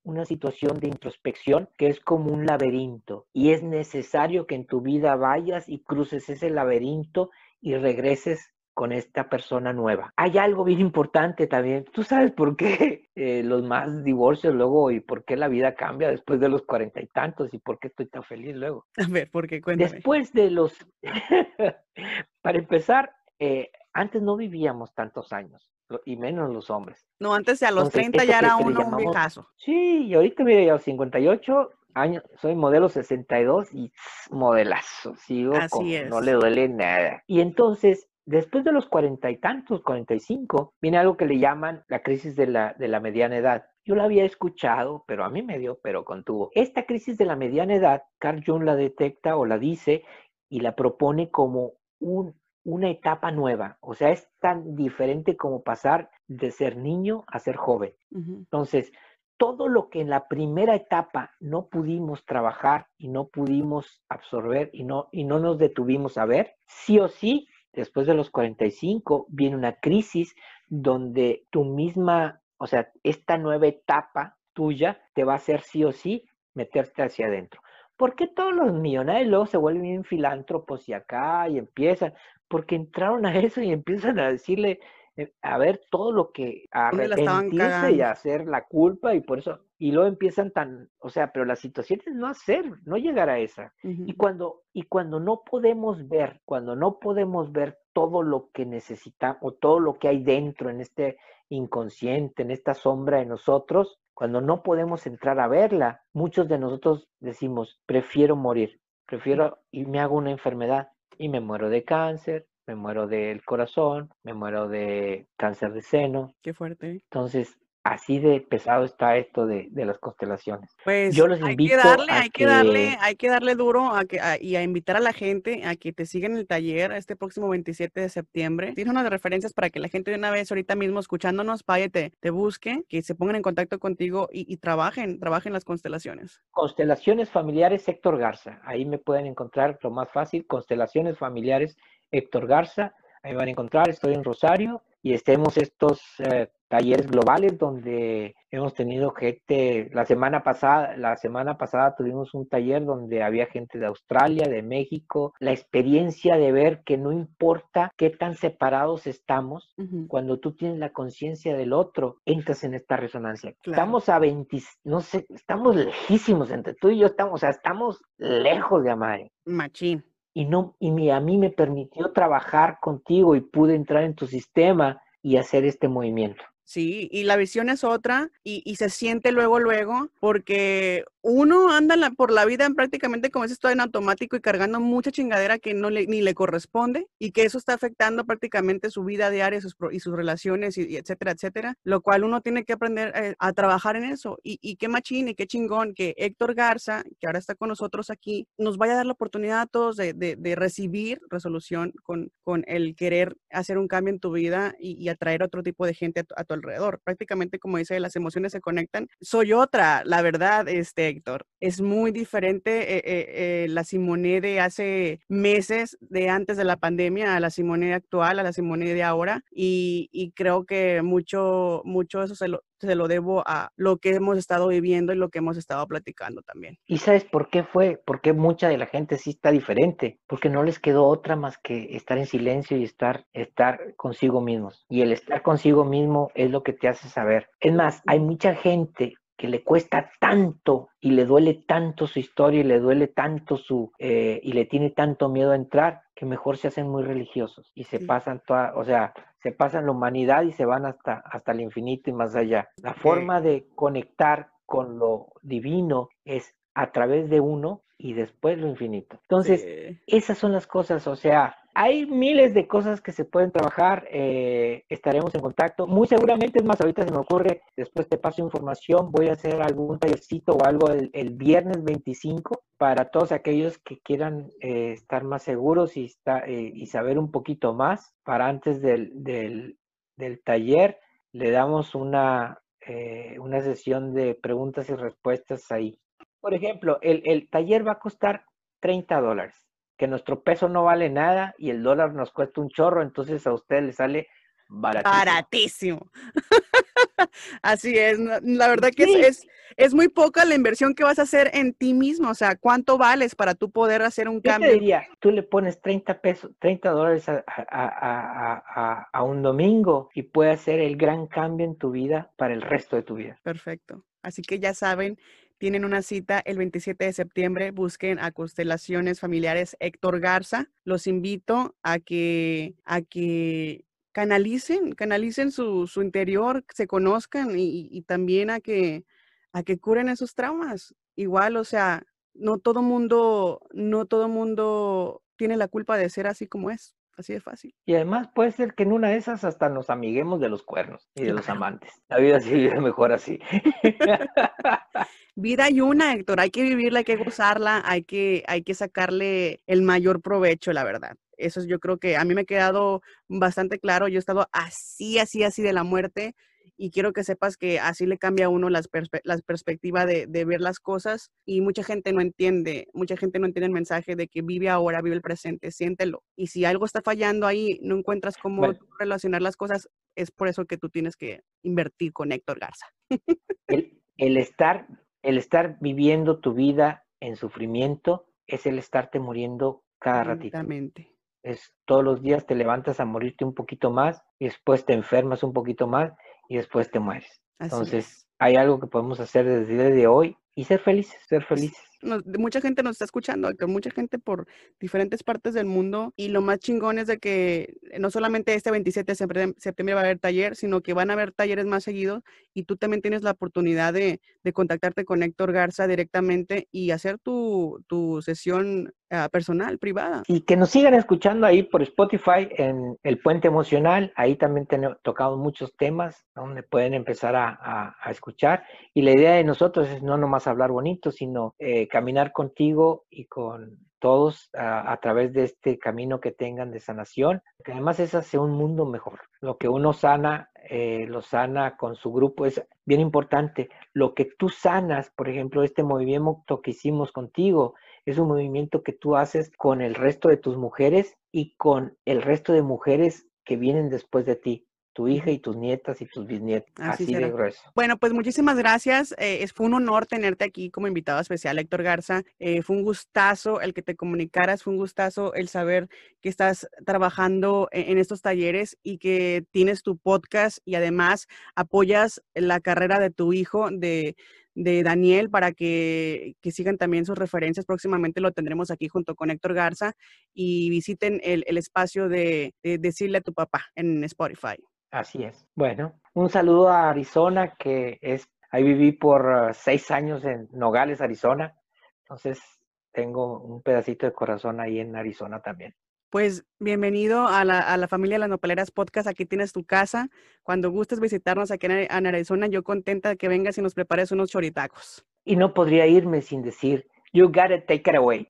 una situación de introspección que es como un laberinto y es necesario que en tu vida vayas y cruces ese laberinto y regreses con esta persona nueva. Hay algo bien importante también. ¿Tú sabes por qué eh, los más divorcios luego y por qué la vida cambia después de los cuarenta y tantos y por qué estoy tan feliz luego? A ver, ¿por qué? Cuéntame. Después de los... Para empezar, eh, antes no vivíamos tantos años, y menos los hombres. No, antes a los 30 ya era uno un viejazo. Sí, y ahorita mira, ya a los 58 años, soy modelo 62 y modelazo, sigo Así no le duele nada. Y entonces, después de los cuarenta y tantos, 45, viene algo que le llaman la crisis de la, de la mediana edad. Yo la había escuchado, pero a mí me dio, pero contuvo. Esta crisis de la mediana edad, Carl Jung la detecta o la dice y la propone como un una etapa nueva, o sea, es tan diferente como pasar de ser niño a ser joven. Entonces, todo lo que en la primera etapa no pudimos trabajar y no pudimos absorber y no, y no nos detuvimos a ver, sí o sí, después de los 45 viene una crisis donde tu misma, o sea, esta nueva etapa tuya te va a hacer sí o sí meterte hacia adentro. ¿Por qué todos los millonarios luego se vuelven filántropos y acá y empiezan? porque entraron a eso y empiezan a decirle, eh, a ver todo lo que a arrepentirse y a hacer la culpa y por eso y luego empiezan tan, o sea, pero la situación es no hacer, no llegar a esa. Y cuando y cuando no podemos ver, cuando no podemos ver todo lo que necesitamos o todo lo que hay dentro en este inconsciente, en esta sombra de nosotros, cuando no podemos entrar a verla, muchos de nosotros decimos, prefiero morir, prefiero y me hago una enfermedad y me muero de cáncer, me muero del corazón, me muero de cáncer de seno. Qué fuerte. Entonces, así de pesado está esto de, las constelaciones. Pues yo los hay invito que darle, hay que, darle, hay que darle duro a que, y a invitar a la gente a que te sigan el taller este próximo 27 de septiembre. Tienes unas referencias para que la gente de una vez ahorita mismo escuchándonos vaya te, te busque, que se pongan en contacto contigo y, trabajen, trabajen las constelaciones. Constelaciones familiares Héctor Garza. Ahí me pueden encontrar lo más fácil, constelaciones familiares Héctor Garza. Ahí van a encontrar, estoy en Rosario y estemos estos eh, talleres globales donde hemos tenido gente, la semana pasada, la semana pasada tuvimos un taller donde había gente de Australia, de México, la experiencia de ver que no importa qué tan separados estamos, cuando tú tienes la conciencia del otro, entras en esta resonancia. Estamos a 20, no sé, estamos lejísimos entre tú y yo, estamos, o sea, estamos lejos de amar. Machín y, no, y a mí me permitió trabajar contigo y pude entrar en tu sistema y hacer este movimiento. Sí, y la visión es otra y, y se siente luego, luego, porque uno anda por la vida prácticamente como si estuviera en automático y cargando mucha chingadera que no le, ni le corresponde y que eso está afectando prácticamente su vida diaria sus, y sus relaciones y, etcétera, etcétera, lo cual uno tiene que aprender eh, a trabajar en eso. Y, y, qué machín y qué chingón que Héctor Garza, que ahora está con nosotros aquí, nos vaya a dar la oportunidad a todos de, recibir resolución con, con el querer hacer un cambio en tu vida y, atraer otro tipo de gente a tu, alrededor. Prácticamente, como dice, las emociones se conectan. Soy otra, la verdad, este, Héctor. Es muy diferente eh, eh, eh, la Simone de hace meses, de antes de la pandemia, a la Simone actual, a la Simone de ahora. Y, creo que mucho, mucho eso se lo, debo a lo que hemos estado viviendo y lo que hemos estado platicando también. ¿Y sabes por qué fue? Porque mucha de la gente sí está diferente, porque no les quedó otra más que estar en silencio y estar, estar consigo mismos. Y el estar consigo mismo es lo que te hace saber. Es más, hay mucha gente que le cuesta tanto y le duele tanto su historia y le duele tanto su eh, y le tiene tanto miedo a entrar que mejor se hacen muy religiosos y se pasan toda, o sea, se pasan la humanidad y se van hasta hasta el infinito y más allá. La forma de conectar con lo divino es a través de uno y después lo infinito. Entonces, Sí. esas son las cosas, o sea, hay miles de cosas que se pueden trabajar, eh, estaremos en contacto. Muy seguramente, es más, ahorita se me ocurre, después te paso información, voy a hacer algún tallercito o algo el, viernes 25 para todos aquellos que quieran eh, estar más seguros y, esta- eh, y saber un poquito más. Para antes del, del- del taller, le damos una, una sesión de preguntas y respuestas ahí. Por ejemplo, el, el taller va a costar 30 dólares, que nuestro peso no vale nada y el dólar nos cuesta un chorro, entonces a usted le sale baratísimo. Baratísimo. Así es. La verdad que Sí. es, es, es muy poca la inversión que vas a hacer en ti mismo. O sea, ¿cuánto vales para tú poder hacer un Yo cambio? diría, tú le pones 30 pesos, 30 dólares a- a- a- a un domingo y puede hacer el gran cambio en tu vida para el resto de tu vida. Perfecto. Así que ya saben, tienen una cita el 27 de septiembre. Busquen a Constelaciones Familiares Héctor Garza. Los invito a que, a que canalicen, canalicen su, su interior, se conozcan y, y también a que, a que curen esos traumas. Igual, o sea, no todo mundo, no todo mundo tiene la culpa de ser así como es. Así de fácil. Y además puede ser que en una de esas hasta nos amiguemos de los cuernos y de los amantes. La vida sí vive mejor así. Vida hay una, Héctor, hay que vivirla, hay que gozarla, hay que, hay que sacarle el mayor provecho, la verdad. Eso es, yo creo que a mí me ha quedado bastante claro. Yo he estado así, así, así de la muerte y quiero que sepas que así le cambia a uno las, perspe- las perspectivas de, de ver las cosas y mucha gente no entiende, mucha gente no entiende el mensaje de que vive ahora, vive el presente, siéntelo. Y si algo está fallando ahí, no encuentras cómo Bueno. relacionar las cosas, es por eso que tú tienes que invertir con Héctor Garza. El, el estar, el estar viviendo tu vida en sufrimiento es el estarte muriendo cada ratito. Lentamente. Es todos los días te levantas a morirte un poquito más y después te enfermas un poquito más y después te mueres. Así Entonces, es. hay algo que podemos hacer desde el día de hoy y ser felices, ser felices. Mucha gente nos está escuchando, mucha gente por diferentes partes del mundo y lo más chingón es de que eh, no solamente este 27 de septiembre va a haber taller, sino que van a haber talleres más seguidos y tú también tienes la oportunidad de, de contactarte con Héctor Garza directamente y hacer tu, tu sesión ah, personal, privada. Y que nos sigan escuchando ahí por Spotify en El Puente Emocional. Ahí también tenemos tocado muchos temas donde pueden empezar a, a- a escuchar. Y la idea de nosotros es no nomás hablar bonito, sino eh, caminar contigo y con todos a, través de este camino que tengan de sanación, que además es hacia un mundo mejor. Lo que uno sana, eh, lo sana con su grupo, es bien importante. Lo que tú sanas, por ejemplo, este movimiento que hicimos contigo, es un movimiento que tú haces con el resto de tus mujeres y con el resto de mujeres que vienen después de ti, tu hija y tus nietas y tus bisnietas, Así así, de grueso. Bueno, pues muchísimas gracias. eh, es, fue un honor tenerte aquí como invitado especial, Héctor Garza. Eh, fue un gustazo el que te comunicaras, fue un gustazo el saber que estás trabajando e- en, estos talleres y que tienes tu podcast y además apoyas la carrera de tu hijo, de, de Daniel, para que, que sigan también sus referencias. Próximamente lo tendremos aquí junto con Héctor Garza y visiten el, el espacio de, de Decirle a tu papá en Spotify. Así es. Bueno, un saludo a Arizona, que es, ahí viví por uh, seis años en Nogales, Arizona. Entonces, tengo un pedacito de corazón ahí en Arizona también. Pues bienvenido a la, a la familia Las Nopaleras Podcast. Aquí tienes tu casa. Cuando gustes visitarnos aquí en, en Arizona, yo contenta de que vengas y nos prepares unos choritacos. Y no podría irme sin decir, you gotta take it away.